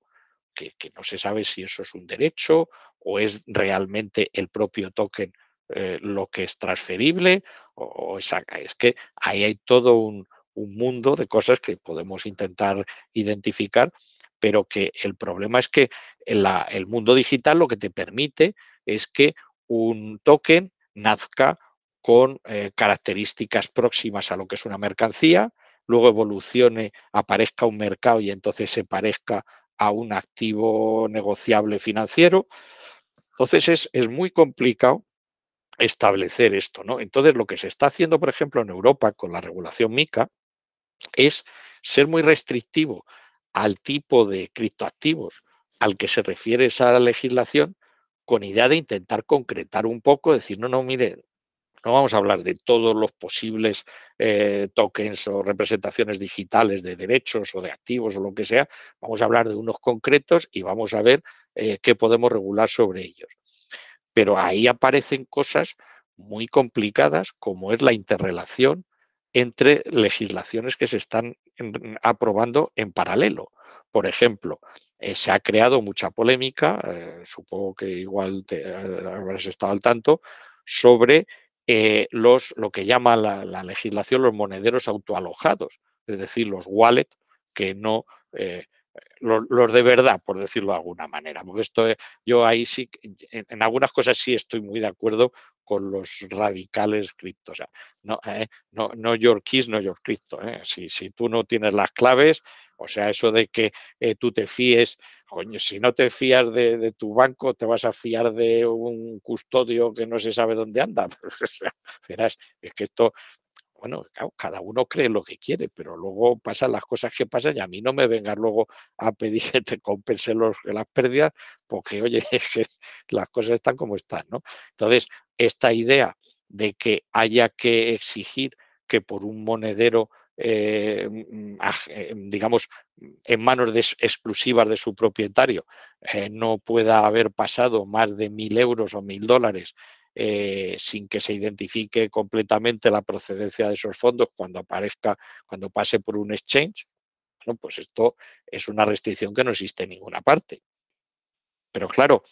que, no se sabe si eso es un derecho o es realmente el propio token eh, lo que es transferible, o, es, que ahí hay todo un, mundo de cosas que podemos intentar identificar, pero que el problema es que el mundo digital lo que te permite es que un token nazca con eh, características próximas a lo que es una mercancía, luego evolucione, aparezca un mercado y entonces se parezca a un activo negociable financiero. Entonces es, es muy complicado establecer esto, ¿no? Entonces lo que se está haciendo, por ejemplo, en Europa con la regulación MICA es ser muy restrictivo al tipo de criptoactivos al que se refiere esa legislación con idea de intentar concretar un poco, decir, no, no, mire, no vamos a hablar de todos los posibles eh, tokens o representaciones digitales de derechos o de activos o lo que sea, vamos a hablar de unos concretos y vamos a ver eh, qué podemos regular sobre ellos. Pero ahí aparecen cosas muy complicadas como es la interrelación entre legislaciones que se están aprobando en paralelo. Por ejemplo, eh, se ha creado mucha polémica, eh, supongo que igual te, eh, habrás estado al tanto, sobre los, lo que llama la, la, legislación los monederos autoalojados, es decir, los wallets que no los, de verdad, por decirlo de alguna manera. Porque esto, yo ahí sí, en, algunas cosas sí estoy muy de acuerdo con los radicales cripto. O sea, no, eh, no, no your keys, no your crypto. Eh. Si, si, tú no tienes las claves, o sea, eso de que eh, tú te fíes, coño, si no te fías de, tu banco, te vas a fiar de un custodio que no se sabe dónde anda. Pues, o sea, verás, es que esto, bueno, cada uno cree lo que quiere, pero luego pasan las cosas que pasan y a mí no me vengas luego a pedir que te compense las pérdidas, porque oye, es que las cosas están como están, ¿no? Entonces, esta idea de que haya que exigir que por un monedero eh, mm, eh, digamos, en manos exclusivas de su propietario, eh, no pueda haber pasado más de mil euros o mil dólares eh, sin que se identifique completamente la procedencia de esos fondos cuando aparezca, cuando pase por un exchange, bueno, pues esto es una restricción que no existe en ninguna parte. Pero claro,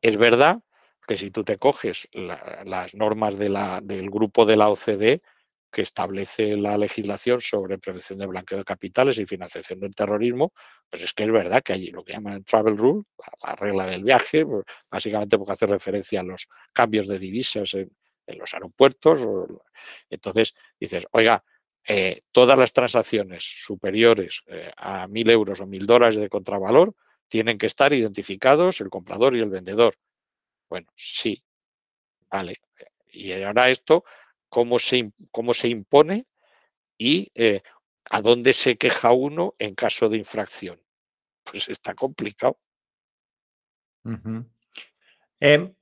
es verdad que si tú te coges las normas del grupo de la OCDE, que establece la legislación sobre prevención de blanqueo de capitales y financiación del terrorismo, pues es que es verdad que hay lo que llaman travel rule, la, regla del viaje, pues básicamente porque hace referencia a los cambios de divisas en, los aeropuertos. Entonces dices, oiga, eh, todas las transacciones superiores eh, a mil euros o mil dólares de contravalor tienen que estar identificados el comprador y el vendedor. Bueno, sí, vale. Y ahora esto cómo se, cómo se impone y eh, a dónde se queja uno en caso de infracción. Pues está complicado. Em,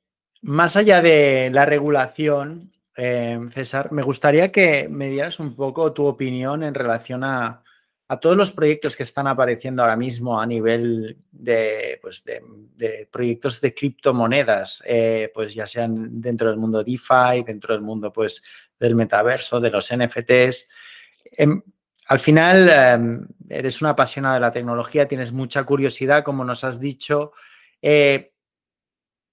más allá de la regulación, em, César, me gustaría que me dieras un poco tu opinión en relación a, a todos los proyectos que están apareciendo ahora mismo a nivel de, pues de, proyectos de criptomonedas, eh, pues ya sean dentro del mundo DeFi, dentro del mundo pues, del metaverso, de los NFTs. Em, al final, em, eres una apasionada de la tecnología, tienes mucha curiosidad, como nos has dicho. Eh,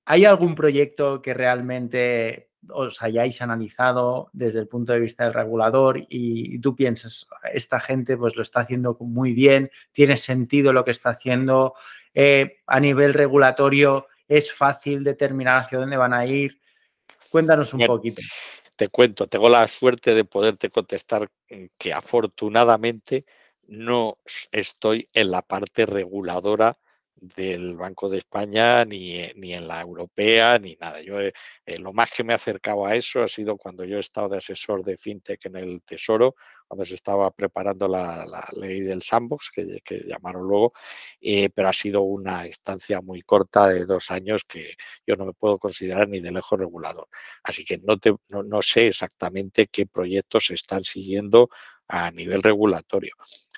¿Hay algún proyecto que realmente os hayáis analizado desde el punto de vista del regulador y, tú piensas, esta gente pues lo está haciendo muy bien, tiene sentido lo que está haciendo, eh, a nivel regulatorio es fácil determinar hacia dónde van a ir. Cuéntanos un poquito. Te cuento, tengo la suerte de poderte contestar que afortunadamente no estoy en la parte reguladora del Banco de España, ni, eh, ni, en la europea, ni nada. Yo eh, lo más que me he acercado a eso ha sido cuando yo he estado de asesor de FinTech en el Tesoro, cuando se estaba preparando la, ley del sandbox, que, llamaron luego, eh, pero ha sido una estancia muy corta de dos años que yo no me puedo considerar ni de lejos regulador. Así que no, te, no, no sé exactamente qué proyectos se están siguiendo a nivel regulatorio.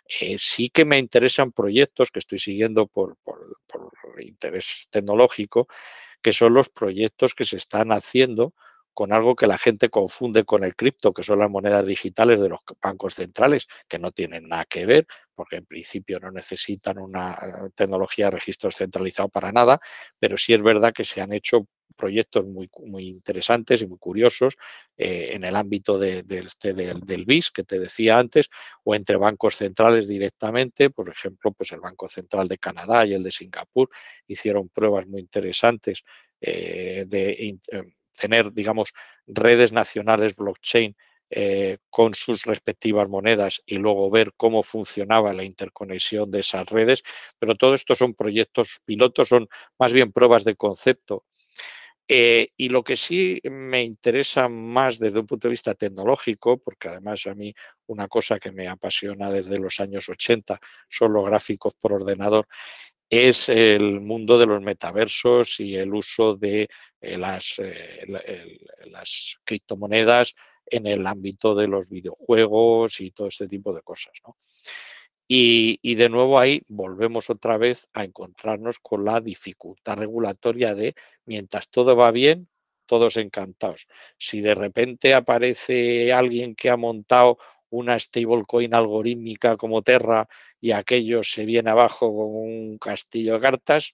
Eh, sí que me interesan proyectos que estoy siguiendo por, interés tecnológico, que son los proyectos que se están haciendo con algo que la gente confunde con el cripto, que son las monedas digitales de los bancos centrales, que no tienen nada que ver, porque en principio no necesitan una eh, tecnología de registro centralizado para nada, pero sí es verdad que se han hecho proyectos muy, muy interesantes y muy curiosos eh, en el ámbito este, del, BIS que te decía antes, o entre bancos centrales directamente, por ejemplo, pues el Banco Central de Canadá y el de Singapur hicieron pruebas muy interesantes eh, de tener, digamos, redes nacionales blockchain eh, con sus respectivas monedas y luego ver cómo funcionaba la interconexión de esas redes. Pero todo esto son proyectos pilotos, son más bien pruebas de concepto. Eh, y lo que sí me interesa más desde un punto de vista tecnológico, porque además a mí una cosa que me apasiona desde los años 80 son los gráficos por ordenador, es el mundo de los metaversos y el uso de eh, las, las criptomonedas en el ámbito de los videojuegos y todo este tipo de cosas. Y, de nuevo ahí volvemos otra vez a encontrarnos con la dificultad regulatoria de mientras todo va bien, todos encantados. Si de repente aparece alguien que ha montado una stablecoin algorítmica como Terra y aquello se viene abajo como un castillo de cartas,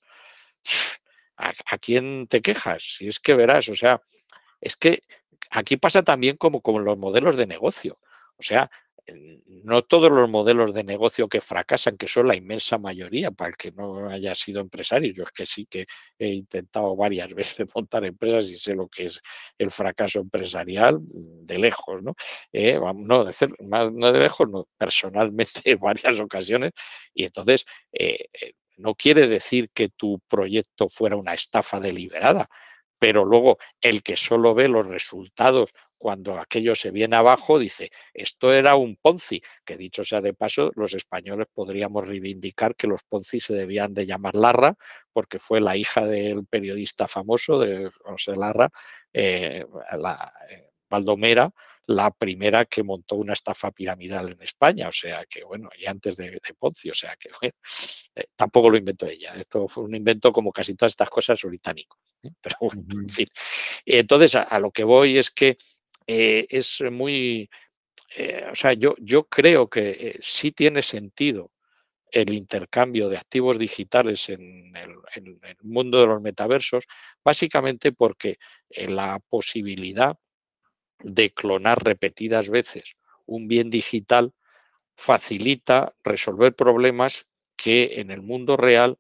¿a, quién te quejas? Si es que verás, o sea, es que aquí pasa también como con los modelos de negocio. O sea, no todos los modelos de negocio que fracasan, que son la inmensa mayoría, para el que no haya sido empresario, yo es que sí que he intentado varias veces montar empresas y sé lo que es el fracaso empresarial de lejos, ¿no? Eh, no, de, más, no de lejos, no, personalmente en varias ocasiones, y entonces eh, eh, no quiere decir que tu proyecto fuera una estafa deliberada, pero luego el que solo ve los resultados cuando aquello se viene abajo, dice, esto era un Ponzi, que dicho sea de paso, los españoles podríamos reivindicar que los Ponzi se debían de llamar Larra, porque fue la hija del periodista famoso de José Larra, eh, la, eh, Valdomera, la primera que montó una estafa piramidal en España, o sea que bueno, y antes de, Ponzi, o sea que eh, tampoco lo inventó ella, esto fue un invento como casi todas estas cosas británico, pero bueno, en fin. Entonces a, lo que voy es que eh, es muy, eh, o sea, yo, yo creo que eh, sí tiene sentido el intercambio de activos digitales en el, mundo de los metaversos, básicamente porque la posibilidad de clonar repetidas veces un bien digital facilita resolver problemas que en el mundo real,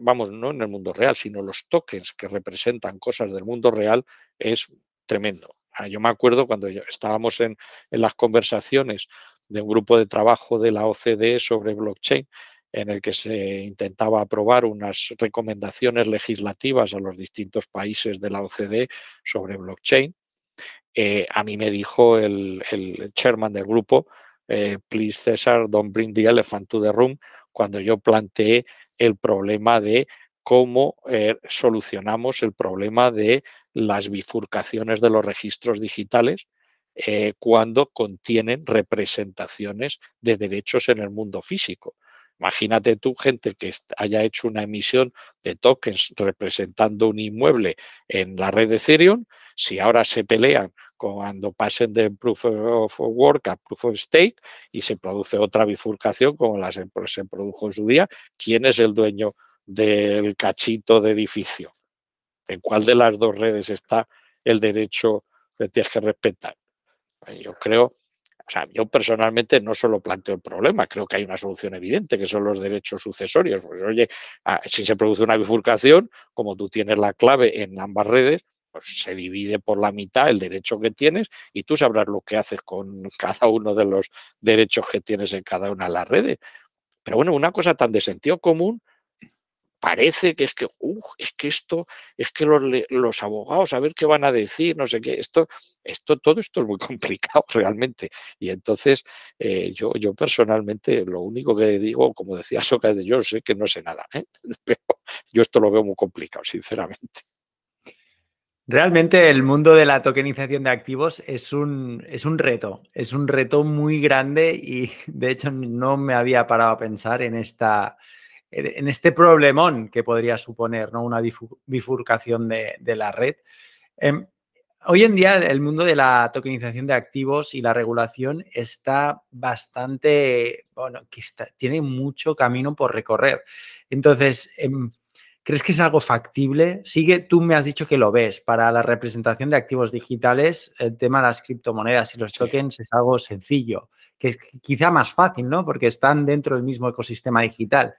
vamos, no en el mundo real, sino los tokens que representan cosas del mundo real es tremendo. Ah, yo me acuerdo cuando estábamos en, las conversaciones de un grupo de trabajo de la OCDE sobre blockchain, en el que se intentaba aprobar unas recomendaciones legislativas a los distintos países de la OCDE sobre blockchain. Eh, a mí me dijo el, chairman del grupo, eh, please César, don't bring the elephant to the room, cuando yo planteé el problema de cómo eh, solucionamos el problema de las bifurcaciones de los registros digitales eh, cuando contienen representaciones de derechos en el mundo físico. Imagínate tú, gente que haya hecho una emisión de tokens representando un inmueble en la red de Ethereum, si ahora se pelean cuando pasen de Proof of Work a Proof of Stake y se produce otra bifurcación como la se, se produjo en su día, ¿quién es el dueño del cachito de edificio. ¿En cuál de las dos redes está el derecho que tienes que respetar? Pues yo creo, o sea, yo personalmente no solo planteo el problema, creo que hay una solución evidente, que son los derechos sucesorios. Pues oye, si se produce una bifurcación, como tú tienes la clave en ambas redes, pues se divide por la mitad el derecho que tienes y tú sabrás lo que haces con cada uno de los derechos que tienes en cada una de las redes. Pero bueno, una cosa tan de sentido común parece que es que, es que esto, es que los, abogados, a ver qué van a decir, no sé qué, esto, esto, todo esto es muy complicado realmente. Y entonces, eh, yo, yo personalmente, lo único que digo, como decía Sócrates, yo sé que no sé nada, ¿eh? pero yo esto lo veo muy complicado, sinceramente. Realmente el mundo de la tokenización de activos es un, es un reto, es un reto muy grande y de hecho no me había parado a pensar en esta, en este problemón que podría suponer ¿no? una bifurcación de, la red. Em, hoy en día el mundo de la tokenización de activos y la regulación está bastante, bueno, que tiene mucho camino por recorrer. Entonces, em, ¿crees que es algo factible? Sigue, tú me has dicho que lo ves. Para la representación de activos digitales, el tema de las criptomonedas y los tokens es algo sencillo, que es quizá más fácil, ¿no? Porque están dentro del mismo ecosistema digital.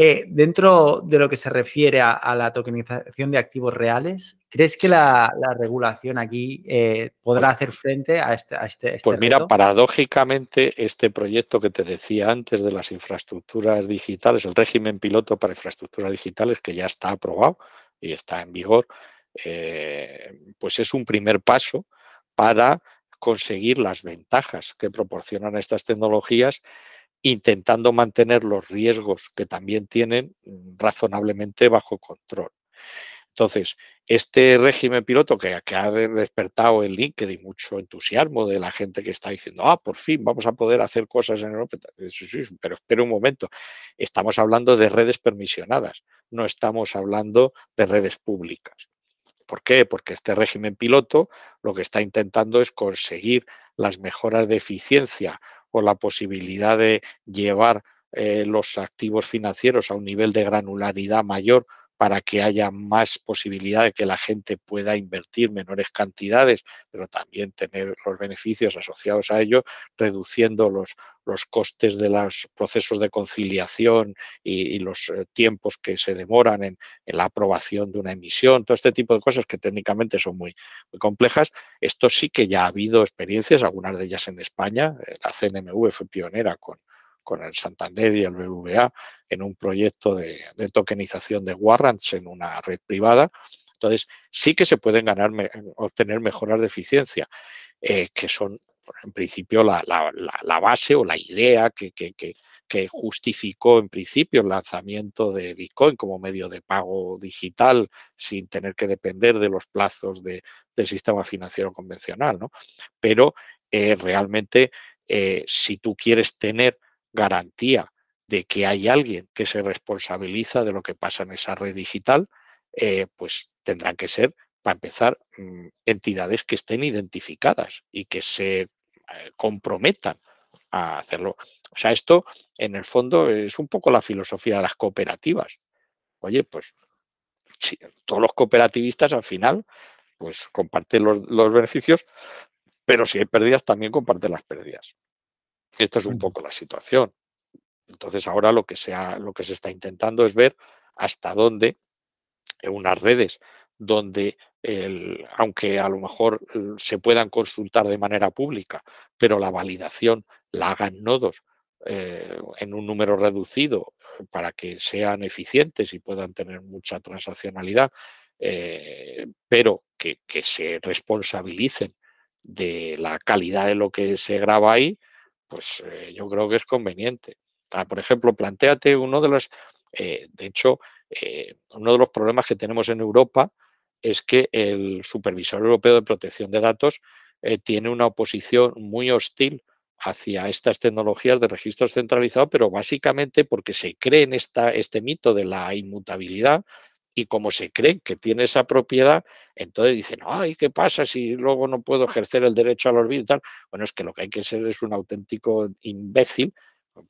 Eh, dentro de lo que se refiere a, la tokenización de activos reales, ¿crees que la, regulación aquí eh, podrá hacer frente a este, a este, este Pues mira, paradójicamente, este proyecto que te decía antes de las infraestructuras digitales, el régimen piloto para infraestructuras digitales, que ya está aprobado y está en vigor, eh, pues es un primer paso para conseguir las ventajas que proporcionan estas tecnologías intentando mantener los riesgos que también tienen mm, razonablemente bajo control. Entonces, este régimen piloto que, ha despertado en LinkedIn mucho entusiasmo de la gente que está diciendo, ah, por fin vamos a poder hacer cosas en Europa. pero espera un momento, estamos hablando de redes permisionadas, no estamos hablando de redes públicas. ¿Por qué? Porque este régimen piloto lo que está intentando es conseguir las mejoras de eficiencia o la posibilidad de llevar eh, los activos financieros a un nivel de granularidad mayor para que haya más posibilidad de que la gente pueda invertir menores cantidades, pero también tener los beneficios asociados a ello, reduciendo los, los costes de los procesos de conciliación y, los eh, tiempos que se demoran en, la aprobación de una emisión, todo este tipo de cosas que técnicamente son muy, muy complejas. Esto sí que ya ha habido experiencias, algunas de ellas en España. Eh, la CNMV fue pionera con, con el Santander y el BBVA en un proyecto de, tokenización de warrants en una red privada. Entonces, sí que se pueden ganar, obtener mejoras de eficiencia, eh, que son, en principio, la, base o la idea que, justificó en principio el lanzamiento de Bitcoin como medio de pago digital sin tener que depender de los plazos del sistema financiero convencional. Pero eh, realmente, eh, si tú quieres tener garantía de que hay alguien que se responsabiliza de lo que pasa en esa red digital, eh, pues tendrán que ser, para empezar, mm, entidades que estén identificadas y que se eh, comprometan a hacerlo. O sea, esto en el fondo es un poco la filosofía de las cooperativas. Oye, pues todos los cooperativistas al final pues comparten los, los beneficios, pero si hay pérdidas también comparten las pérdidas. Esta es un poco la situación. Entonces ahora lo que, se lo que se está intentando es ver hasta dónde en unas redes donde aunque a lo mejor se puedan consultar de manera pública, pero la validación la hagan nodos eh, en un número reducido para que sean eficientes y puedan tener mucha transaccionalidad, eh, pero que, que, se responsabilicen de la calidad de lo que se graba ahí, pues eh, yo creo que es conveniente. Ah, por ejemplo, planteate uno de los, eh, de hecho, eh, uno de los problemas que tenemos en Europa es que el Supervisor Europeo de Protección de Datos tiene una oposición muy hostil hacia estas tecnologías de registro centralizado, pero básicamente porque se cree en esta, este mito de la inmutabilidad y como se cree que tiene esa propiedad, entonces dicen, ay, ¿qué pasa si luego no puedo ejercer el derecho al olvido y tal? Bueno, es que lo que hay que ser es un auténtico imbécil,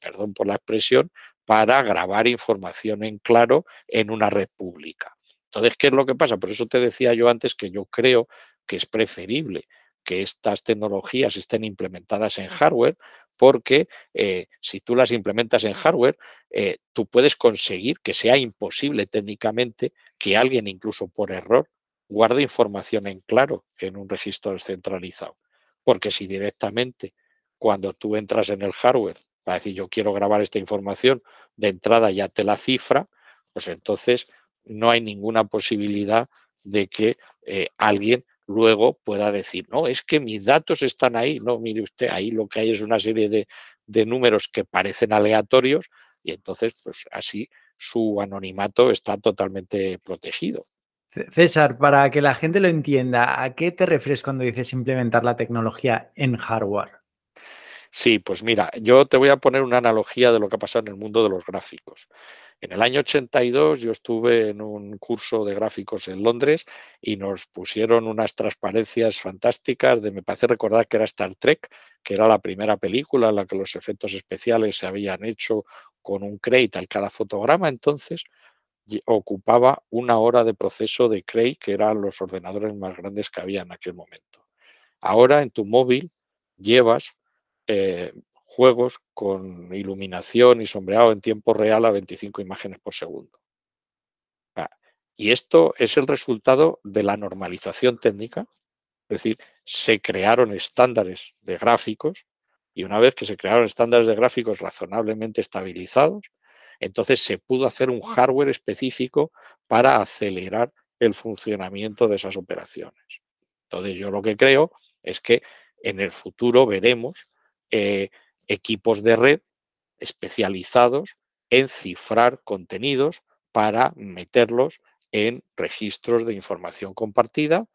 perdón por la expresión, para grabar información en claro en una red pública. Entonces, ¿qué es lo que pasa? Por eso te decía yo antes que yo creo que es preferible que estas tecnologías estén implementadas en hardware, porque eh, si tú las implementas en hardware, eh, tú puedes conseguir que sea imposible técnicamente que alguien, incluso por error, guarde información en claro en un registro descentralizado. Porque si directamente cuando tú entras en el hardware para decir yo quiero grabar esta información, de entrada ya te la cifra, pues entonces no hay ninguna posibilidad de que eh, alguien luego pueda decir, no, es que mis datos están ahí. No, mire usted, ahí lo que hay es una serie de, números que parecen aleatorios y entonces, pues así su anonimato está totalmente protegido. César, para que la gente lo entienda, ¿a qué te refieres cuando dices implementar la tecnología en hardware? Sí, pues mira, yo te voy a poner una analogía de lo que ha pasado en el mundo de los gráficos. En el año 82 yo estuve en un curso de gráficos en Londres y nos pusieron unas transparencias fantásticas de, me parece recordar que era Star Trek, que era la primera película en la que los efectos especiales se habían hecho con un Cray al cada fotograma. Entonces ocupaba una hora de proceso de Cray, que eran los ordenadores más grandes que había en aquel momento. Ahora en tu móvil llevas eh, juegos con iluminación y sombreado en tiempo real a 25 imágenes por segundo. Y esto es el resultado de la normalización técnica, es decir, se crearon estándares de gráficos y una vez que se crearon estándares de gráficos razonablemente estabilizados, entonces se pudo hacer un hardware específico para acelerar el funcionamiento de esas operaciones. Entonces yo lo que creo es que en el futuro veremos eh, equipos de red especializados en cifrar contenidos para meterlos en registros de información compartida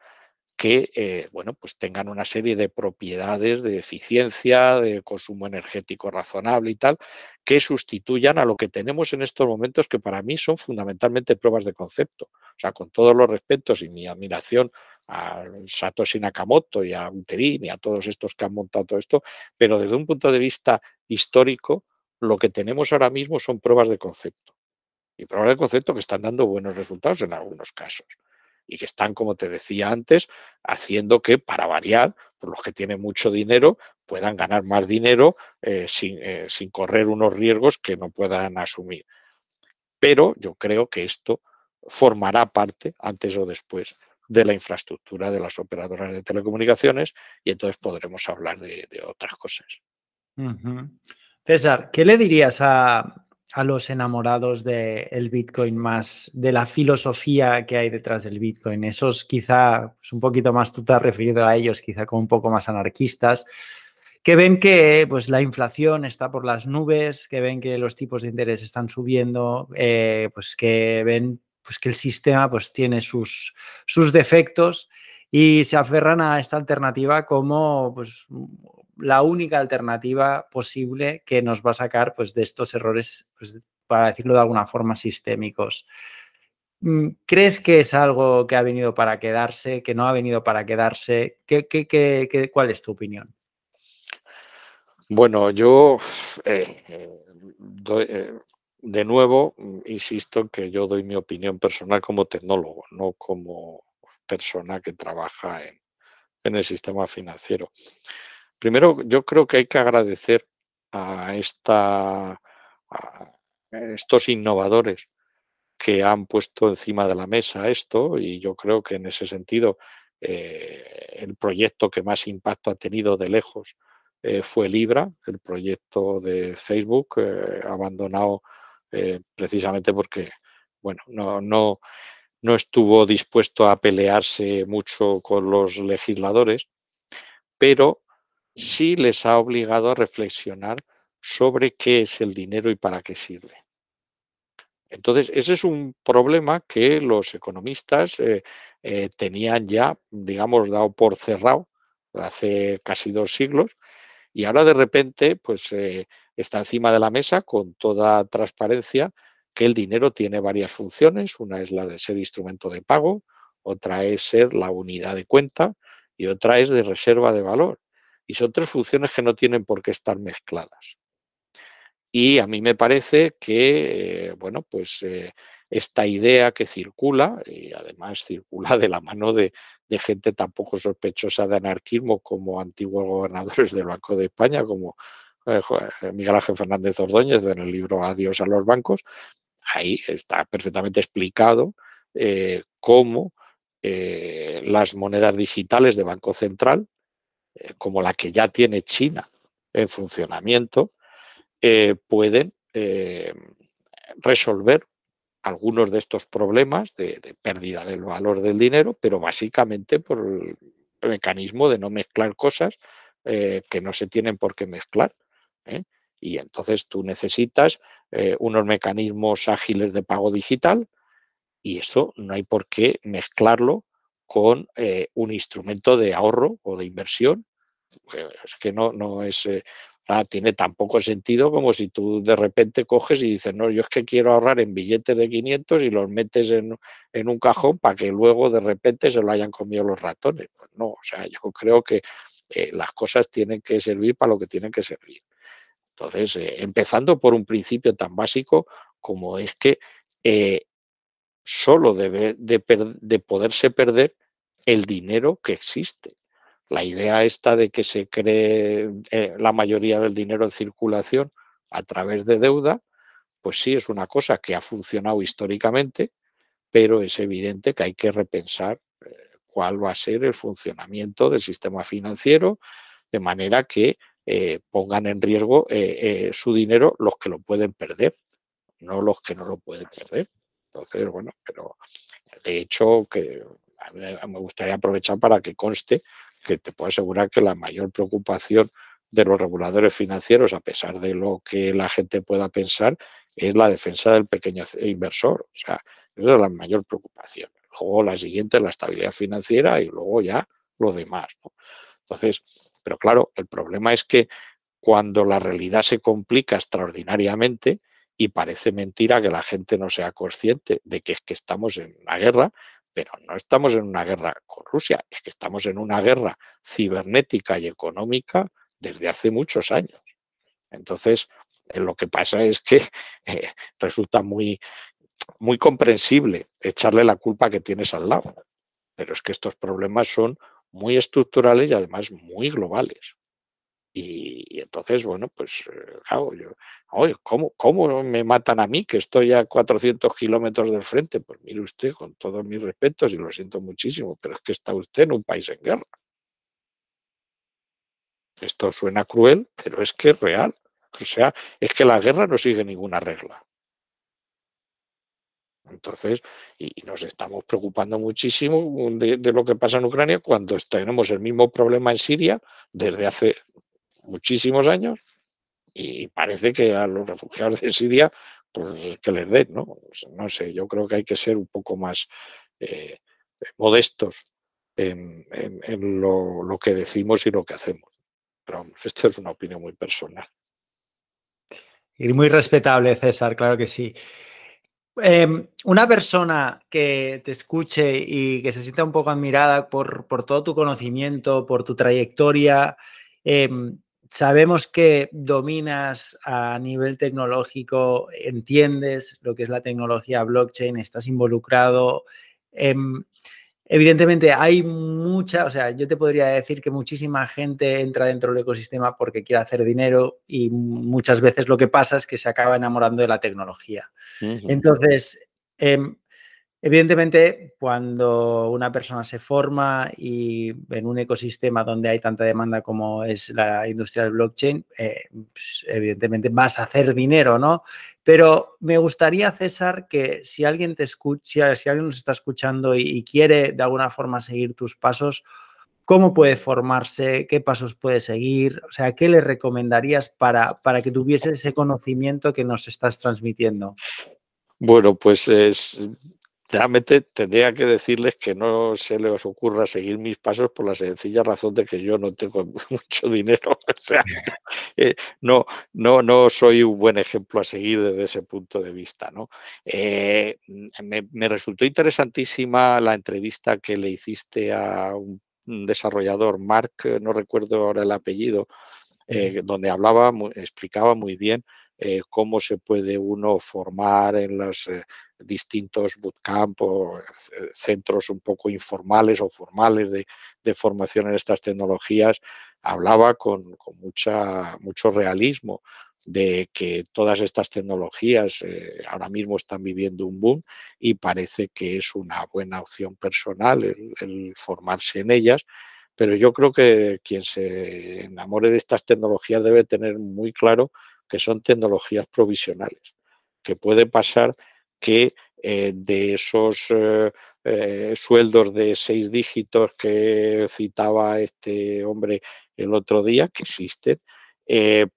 que eh, bueno, pues tengan una serie de propiedades de eficiencia, de consumo energético razonable y tal, que sustituyan a lo que tenemos en estos momentos que para mí son fundamentalmente pruebas de concepto. O sea, con todos los respetos y mi admiración a Satoshi Nakamoto y a Uterin y a todos estos que han montado todo esto, pero desde un punto de vista histórico, lo que tenemos ahora mismo son pruebas de concepto. Y pruebas de concepto que están dando buenos resultados en algunos casos. Y que están, como te decía antes, haciendo que, para variar, por los que tienen mucho dinero, puedan ganar más dinero eh, sin, eh, sin correr unos riesgos que no puedan asumir. Pero yo creo que esto formará parte, antes o después, de la infraestructura de las operadoras de telecomunicaciones y entonces podremos hablar de, otras cosas. César, ¿qué le dirías a, los enamorados del Bitcoin más, de la filosofía que hay detrás del Bitcoin? Esos quizá, pues un poquito más tú te has referido a ellos, quizá como un poco más anarquistas, que ven que pues, la inflación está por las nubes, que ven que los tipos de interés están subiendo, eh, pues que ven pues que el sistema pues tiene sus, sus defectos y se aferran a esta alternativa como pues, la única alternativa posible que nos va a sacar pues, de estos errores, pues, para decirlo de alguna forma, sistémicos. Mm, ¿Crees que es algo que ha venido para quedarse, que no ha venido para quedarse? ¿Qué, qué, qué, cuál es tu opinión? Bueno, yo eh, eh, eh, de nuevo, mm, insisto en que yo doy mi opinión personal como tecnólogo, no como persona que trabaja en, el sistema financiero. Primero, yo creo que hay que agradecer a, estos innovadores que han puesto encima de la mesa esto y yo creo que en ese sentido eh, el proyecto que más impacto ha tenido de lejos eh, fue Libra, el proyecto de Facebook, eh, abandonado eh, precisamente porque, bueno, no, no, no estuvo dispuesto a pelearse mucho con los legisladores, pero sí les ha obligado a reflexionar sobre qué es el dinero y para qué sirve. Entonces, ese es un problema que los economistas eh, eh, tenían ya, digamos, dado por cerrado hace casi dos siglos, y ahora de repente, pues está encima de la mesa con toda transparencia que el dinero tiene varias funciones. Una es la de ser instrumento de pago, otra es ser la unidad de cuenta y otra es de reserva de valor. Y son tres funciones que no tienen por qué estar mezcladas. Y a mí me parece que, eh, bueno, pues eh, esta idea que circula, y además circula de la mano de, de, gente tan poco sospechosa de anarquismo como antiguos gobernadores del Banco de España, como Miguel Ángel Fernández Ordóñez en el libro Adiós a los bancos, ahí está perfectamente explicado eh, cómo las monedas digitales de Banco Central, como la que ya tiene China en funcionamiento, pueden resolver algunos de estos problemas de, pérdida del valor del dinero, pero básicamente por el mecanismo de no mezclar cosas que no se tienen por qué mezclar. ¿Eh? Y entonces tú necesitas eh, unos mecanismos ágiles de pago digital y eso no hay por qué mezclarlo con eh, un instrumento de ahorro o de inversión. Es que no, no es, tiene tan poco sentido como si tú de repente coges y dices, no, yo es que quiero ahorrar en billetes de 500 y los metes en, en un cajón para que luego de repente se lo hayan comido los ratones. Pues no, o sea, yo creo que las cosas tienen que servir para lo que tienen que servir. Entonces, eh, empezando por un principio tan básico como es que eh, solo debe de, poderse perder el dinero que existe. La idea esta de que se cree eh, la mayoría del dinero en circulación a través de deuda, pues sí es una cosa que ha funcionado históricamente, pero es evidente que hay que repensar cuál va a ser el funcionamiento del sistema financiero, de manera que eh, pongan en riesgo eh, eh, su dinero los que lo pueden perder, no los que no lo pueden perder. Entonces, bueno, pero de hecho que me gustaría aprovechar para que conste que te puedo asegurar que la mayor preocupación de los reguladores financieros, a pesar de lo que la gente pueda pensar, es la defensa del pequeño inversor. O sea, esa es la mayor preocupación. Luego la siguiente es la estabilidad financiera y luego ya lo demás. Entonces, pero claro, el problema es que cuando la realidad se complica extraordinariamente y parece mentira que la gente no sea consciente de que es que estamos en una guerra, pero no estamos en una guerra con Rusia, es que estamos en una guerra cibernética y económica desde hace muchos años. Entonces, eh, lo que pasa es que eh, resulta muy, muy comprensible echarle la culpa que tienes al lado, pero es que estos problemas son muy estructurales y además muy globales. Y, entonces, bueno, pues, eh, claro, yo, oye, ¿cómo, ¿cómo me matan a mí que estoy a 400 kilómetros del frente? Pues mire usted, con todos mis respetos, y lo siento muchísimo, pero es que está usted en un país en guerra. Esto suena cruel, pero es que es real. O sea, es que la guerra no sigue ninguna regla. Entonces, y nos estamos preocupando muchísimo de, lo que pasa en Ucrania cuando tenemos el mismo problema en Siria desde hace muchísimos años y parece que a los refugiados de Siria, pues que les den, ¿no? No sé, yo creo que hay que ser un poco más eh, modestos en, lo, que decimos y lo que hacemos. Pero vamos, esta es una opinión muy personal. Y muy respetable, César, claro que sí. Em, una persona que te escuche y que se sienta un poco admirada por, por todo tu conocimiento, por tu trayectoria, em, sabemos que dominas a nivel tecnológico, entiendes lo que es la tecnología blockchain, estás involucrado. Evidentemente hay mucha, o sea, yo te podría decir que muchísima gente entra dentro del ecosistema porque quiere hacer dinero y muchas veces lo que pasa es que se acaba enamorando de la tecnología. Entonces, em, Evidentemente, cuando una persona se forma y en un ecosistema donde hay tanta demanda como es la industria del blockchain, eh, pues, evidentemente vas a hacer dinero, ¿no? Pero me gustaría, César, que si alguien te escucha, si alguien nos está escuchando y, quiere de alguna forma seguir tus pasos, ¿cómo puede formarse? ¿Qué pasos puede seguir? O sea, ¿qué le recomendarías para, para que tuviese ese conocimiento que nos estás transmitiendo? Bueno, pues es, realmente tendría que decirles que no se les ocurra seguir mis pasos por la sencilla razón de que yo no tengo mucho dinero. O sea, eh, no, no, no soy un buen ejemplo a seguir desde ese punto de vista. ¿no? Eh, me, resultó interesantísima la entrevista que le hiciste a un, desarrollador, Mark, no recuerdo ahora el apellido, eh, donde hablaba, explicaba muy bien cómo se puede uno formar en los distintos bootcamp o eh, centros un poco informales o formales de, formación en estas tecnologías, hablaba con, mucho realismo de que todas estas tecnologías eh, ahora mismo están viviendo un boom y parece que es una buena opción personal el, formarse en ellas, pero yo creo que quien se enamore de estas tecnologías debe tener muy claro que son tecnologías provisionales, que puede pasar que eh, de esos eh, eh, sueldos de seis dígitos que citaba este hombre el otro día, que existen,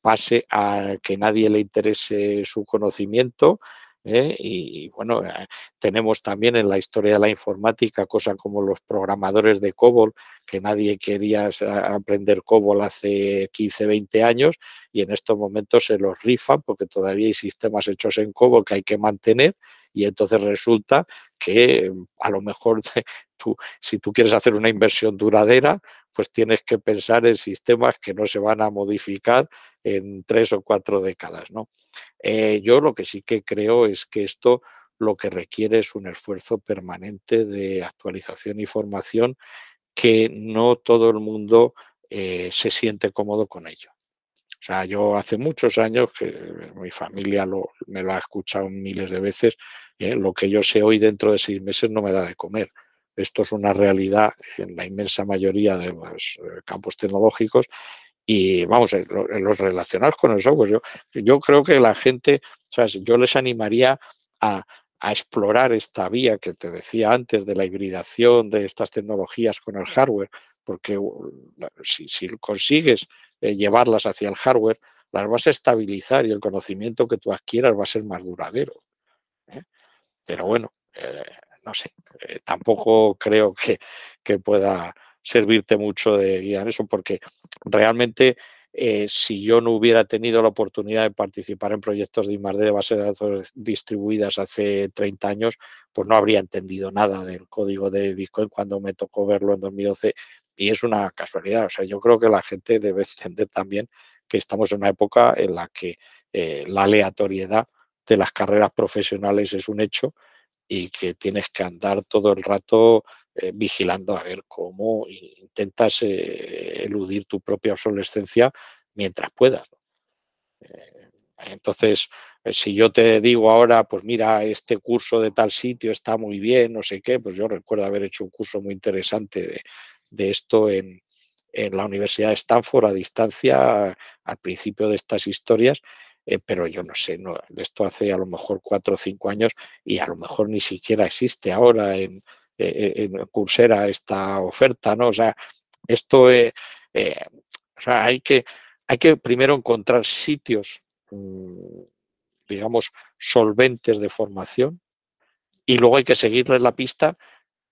pase a que nadie le interese su conocimiento, ¿eh? Y, bueno, eh, tenemos también en la historia de la informática cosas como los programadores de COBOL, que nadie quería aprender COBOL hace 15, 20 años y en estos momentos se los rifan porque todavía hay sistemas hechos en COBOL que hay que mantener y entonces resulta que a lo mejor tú, si tú quieres hacer una inversión duradera, pues tienes que pensar en sistemas que no se van a modificar en tres o cuatro décadas. ¿no? Eh, yo lo que sí que creo es que esto lo que requiere es un esfuerzo permanente de actualización y formación que no todo el mundo eh, se siente cómodo con ello. Sea, yo hace muchos años que mi familia me lo ha escuchado miles de veces, ¿eh? lo que yo sé hoy dentro de seis meses no me da de comer. Esto es una realidad en la inmensa mayoría de los eh, campos tecnológicos y vamos, los relacionados con el software. Yo, yo creo que la gente, o sea, yo les animaría a, explorar esta vía que te decía antes de la hibridación de estas tecnologías con el hardware, porque si, si consigues eh, llevarlas hacia el hardware, las vas a estabilizar y el conocimiento que tú adquieras va a ser más duradero. ¿eh? Pero bueno, no sé, eh, tampoco creo que, pueda servirte mucho de guía en eso, porque realmente eh, si yo no hubiera tenido la oportunidad de participar en proyectos de I+D de bases de datos distribuidas hace 30 años, pues no habría entendido nada del código de Bitcoin cuando me tocó verlo en 2012 y es una casualidad. O sea, yo creo que la gente debe entender también que estamos en una época en la que eh, la aleatoriedad de las carreras profesionales es un hecho y que tienes que andar todo el rato eh, vigilando a ver cómo intentas eh, eludir tu propia obsolescencia mientras puedas. entonces, si yo te digo ahora, pues mira, este curso de tal sitio está muy bien, no sé qué, pues yo recuerdo haber hecho un curso muy interesante de esto en, en la Universidad de Stanford a distancia al principio de estas historias, eh, pero yo no sé, esto hace a lo mejor cuatro o cinco años y a lo mejor ni siquiera existe ahora en, eh, en Coursera esta oferta, ¿no? O sea, esto, eh, o sea, hay que, hay que primero encontrar sitios, mm, digamos, solventes de formación y luego hay que seguirles la pista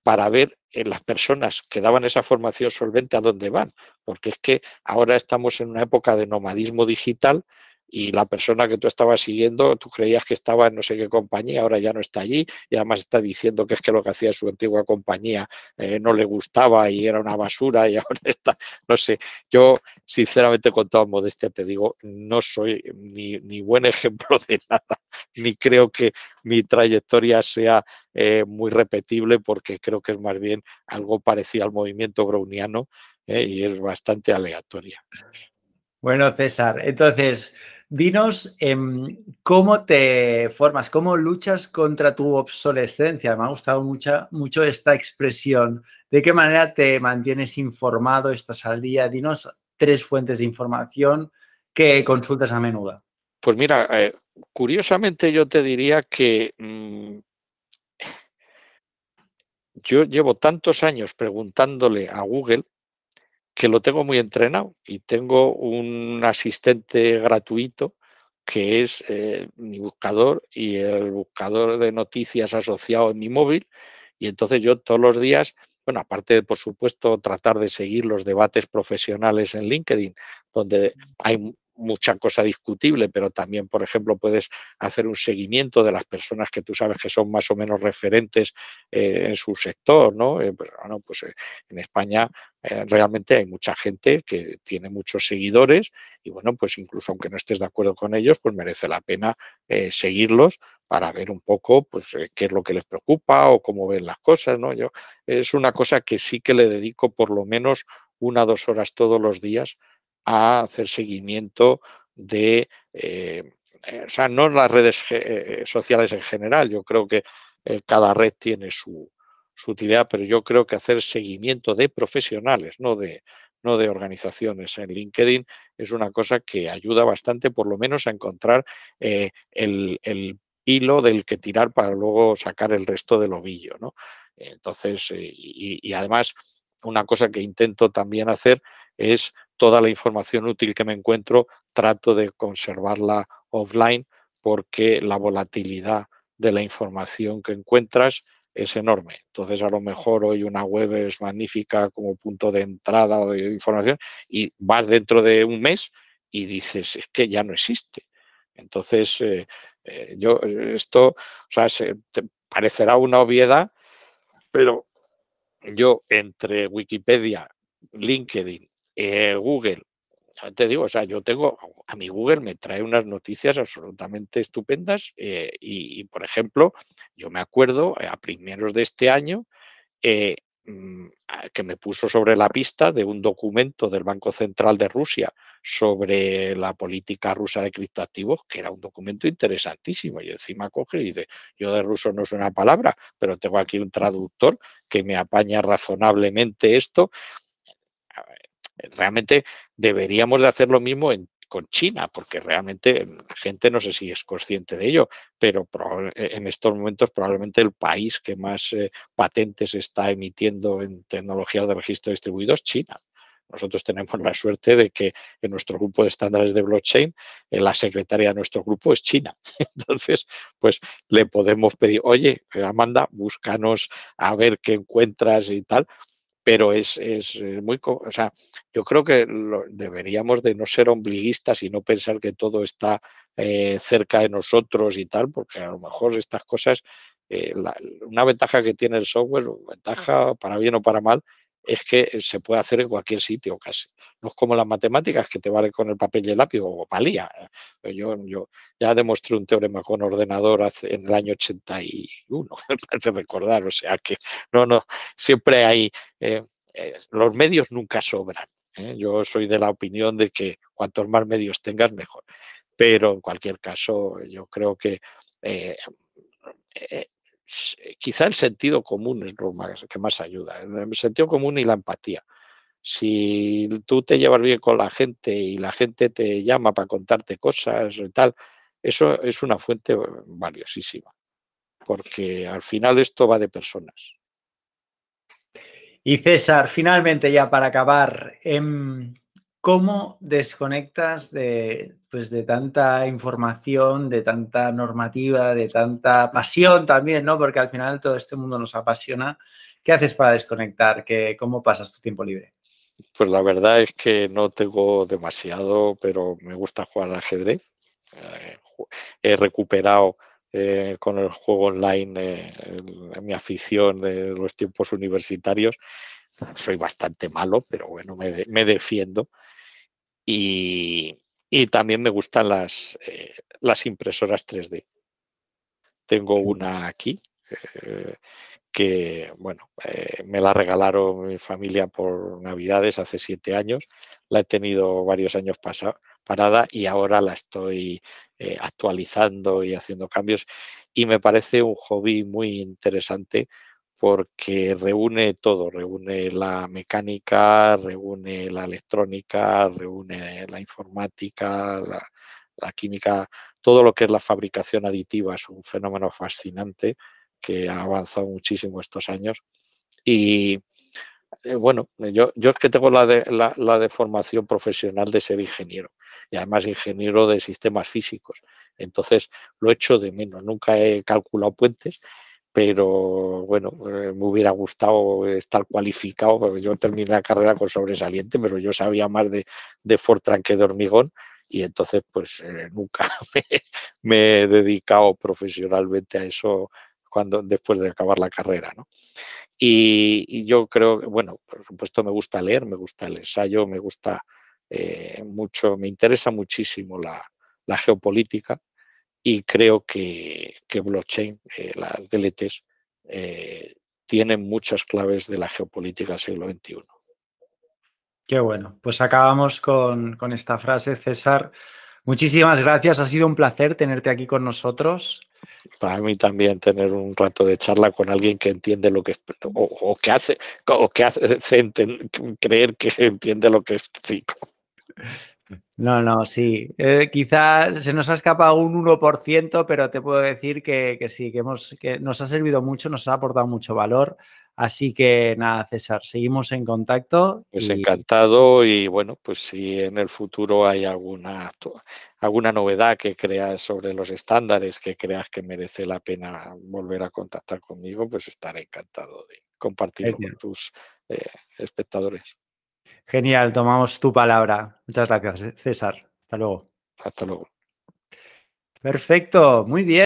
para ver en las personas que daban esa formación solvente a dónde van, porque es que ahora estamos en una época de nomadismo digital y la persona que tú estabas siguiendo, tú creías que estaba en no sé qué compañía, ahora ya no está allí y además está diciendo que es que lo que hacía su antigua compañía eh, no le gustaba y era una basura y ahora está, no sé, yo sinceramente con toda modestia te digo, no soy ni, ni buen ejemplo de nada, ni creo que mi trayectoria sea eh, muy repetible porque creo que es más bien algo parecido al movimiento browniano eh, y es bastante aleatoria. Bueno, César, entonces, dinos em, cómo te formas, cómo luchas contra tu obsolescencia. Me ha gustado mucha, mucho esta expresión. ¿De qué manera te mantienes informado, estás al día? Dinos tres fuentes de información que consultas a menudo. Pues mira, eh, curiosamente yo te diría que mm, yo llevo tantos años preguntándole a Google que lo tengo muy entrenado y tengo un asistente gratuito que es eh, mi buscador y el buscador de noticias asociado en mi móvil. Y entonces yo todos los días, bueno, aparte de, por supuesto, tratar de seguir los debates profesionales en LinkedIn, donde hay mucha cosa discutible, pero también, por ejemplo, puedes hacer un seguimiento de las personas que tú sabes que son más o menos referentes eh, en su sector, ¿no? Eh, pero, bueno, pues eh, en España realmente hay mucha gente que tiene muchos seguidores y, bueno, pues incluso aunque no estés de acuerdo con ellos, pues merece la pena seguirlos para ver un poco pues, qué es lo que les preocupa o cómo ven las cosas, ¿no? Yo, es una cosa que sí que le dedico por lo menos una o dos horas todos los días a hacer seguimiento de, eh, eh, o sea, no las redes eh, sociales en general, yo creo que cada red tiene su, su, utilidad, pero yo creo que hacer seguimiento de profesionales, no de, no de organizaciones en LinkedIn, es una cosa que ayuda bastante, por lo menos, a encontrar el, el, hilo del que tirar para luego sacar el resto del ovillo, ¿no? Entonces, y además, una cosa que intento también hacer es toda la información útil que me encuentro, trato de conservarla offline porque la volatilidad de la información que encuentras es enorme. Entonces, a lo mejor hoy una web es magnífica como punto de entrada o de información y vas dentro de un mes y dices, es que ya no existe. Entonces, eh, eh, yo, esto, o sea, se, te parecerá una obviedad, pero yo entre Wikipedia, LinkedIn eh, Google, te digo, o sea, yo tengo, a mi Google me trae unas noticias absolutamente estupendas eh, y, por ejemplo, yo me acuerdo eh, a primeros de este año que me puso sobre la pista de un documento del Banco Central de Rusia sobre la política rusa de criptoactivos, que era un documento interesantísimo. Y encima coge y dice, yo de ruso no sé una palabra, pero tengo aquí un traductor que me apaña razonablemente esto realmente deberíamos de hacer lo mismo con China, porque realmente la gente no sé si es consciente de ello, pero e, en estos momentos probablemente el país que más eh, patentes está emitiendo en tecnologías de registro distribuido es China. Nosotros tenemos la suerte de que en nuestro grupo de estándares de blockchain, eh, la secretaria de nuestro grupo es China. Entonces, pues le podemos pedir, oye, Amanda, búscanos a ver qué encuentras y tal pero es, es muy, o sea, yo creo que deberíamos de no ser ombliguistas y no pensar que todo está eh, cerca de nosotros y tal, porque a lo mejor estas cosas, eh, una ventaja que tiene el software, ventaja para bien o para mal, es que se puede hacer en cualquier sitio casi. No es como las matemáticas que te vale con el papel y el lápiz o valía. Eh, yo, ya demostré un teorema con ordenador hace, en el año 81, de recordar. O sea que no, no, siempre hay, eh, eh, los medios nunca sobran. Yo soy de la opinión de que cuantos más medios tengas, mejor. Pero en cualquier caso, yo creo que eh, quizá el sentido común es lo más, que más ayuda, el sentido común y la empatía. Si tú te llevas bien con la gente y la gente te llama para contarte cosas y tal, eso es una fuente valiosísima, porque al final esto va de personas. Y César, finalmente ya para acabar, em, ¿Cómo desconectas de, pues, de tanta información, de tanta normativa, de tanta pasión también, ¿no? Porque al final todo este mundo nos apasiona. ¿Qué haces para desconectar? ¿Qué, ¿Cómo pasas tu tiempo libre? Pues la verdad es que no tengo demasiado, pero me gusta jugar al ajedrez. Eh, he recuperado eh, con el juego online eh, mi afición de los tiempos universitarios. Soy bastante malo, pero bueno, me defiendo. Y, también me gustan las, eh, las impresoras 3D. Tengo una aquí eh, que, bueno, eh, me la regalaron mi familia por Navidades hace siete años. La he tenido varios años parada y ahora la estoy actualizando y haciendo cambios. Y me parece un hobby muy interesante porque reúne todo, reúne la mecánica, reúne la electrónica, reúne la informática, la, química, todo lo que es la fabricación aditiva es un fenómeno fascinante que ha avanzado muchísimo estos años. Y eh, bueno, yo, es que tengo la de, la, la de formación profesional de ser ingeniero y además ingeniero de sistemas físicos. Entonces lo he hecho de menos, nunca he calculado puentes pero bueno, eh, me hubiera gustado estar cualificado, porque yo terminé la carrera con sobresaliente, pero yo sabía más de, Fortran que de hormigón y entonces pues eh, nunca me, he dedicado profesionalmente a eso cuando después de acabar la carrera, ¿no? Y, yo creo bueno, por supuesto me gusta leer, me gusta el ensayo, me gusta eh, mucho, me interesa muchísimo la geopolítica, y creo que, que blockchain, eh, las DLTs, eh, tienen muchas claves de la geopolítica del siglo XXI. Qué bueno. Pues acabamos con, esta frase, César. Muchísimas gracias. Ha sido un placer tenerte aquí con nosotros. Para mí también tener un rato de charla con alguien que entiende lo que o, que hace o que hace creer que entiende lo que explico. No, no, sí. Eh, quizá se nos ha escapado un 1%, pero te puedo decir que, sí, que, hemos, que nos ha servido mucho, nos ha aportado mucho valor. Así que nada, César, seguimos en contacto. Pues encantado y bueno, pues si en el futuro hay alguna, alguna novedad que creas sobre los estándares que creas que merece la pena volver a contactar conmigo, pues estaré encantado de compartirlo con tus eh, espectadores. Genial, tomamos tu palabra. Muchas gracias, César. Hasta luego. Hasta luego. Perfecto, muy bien.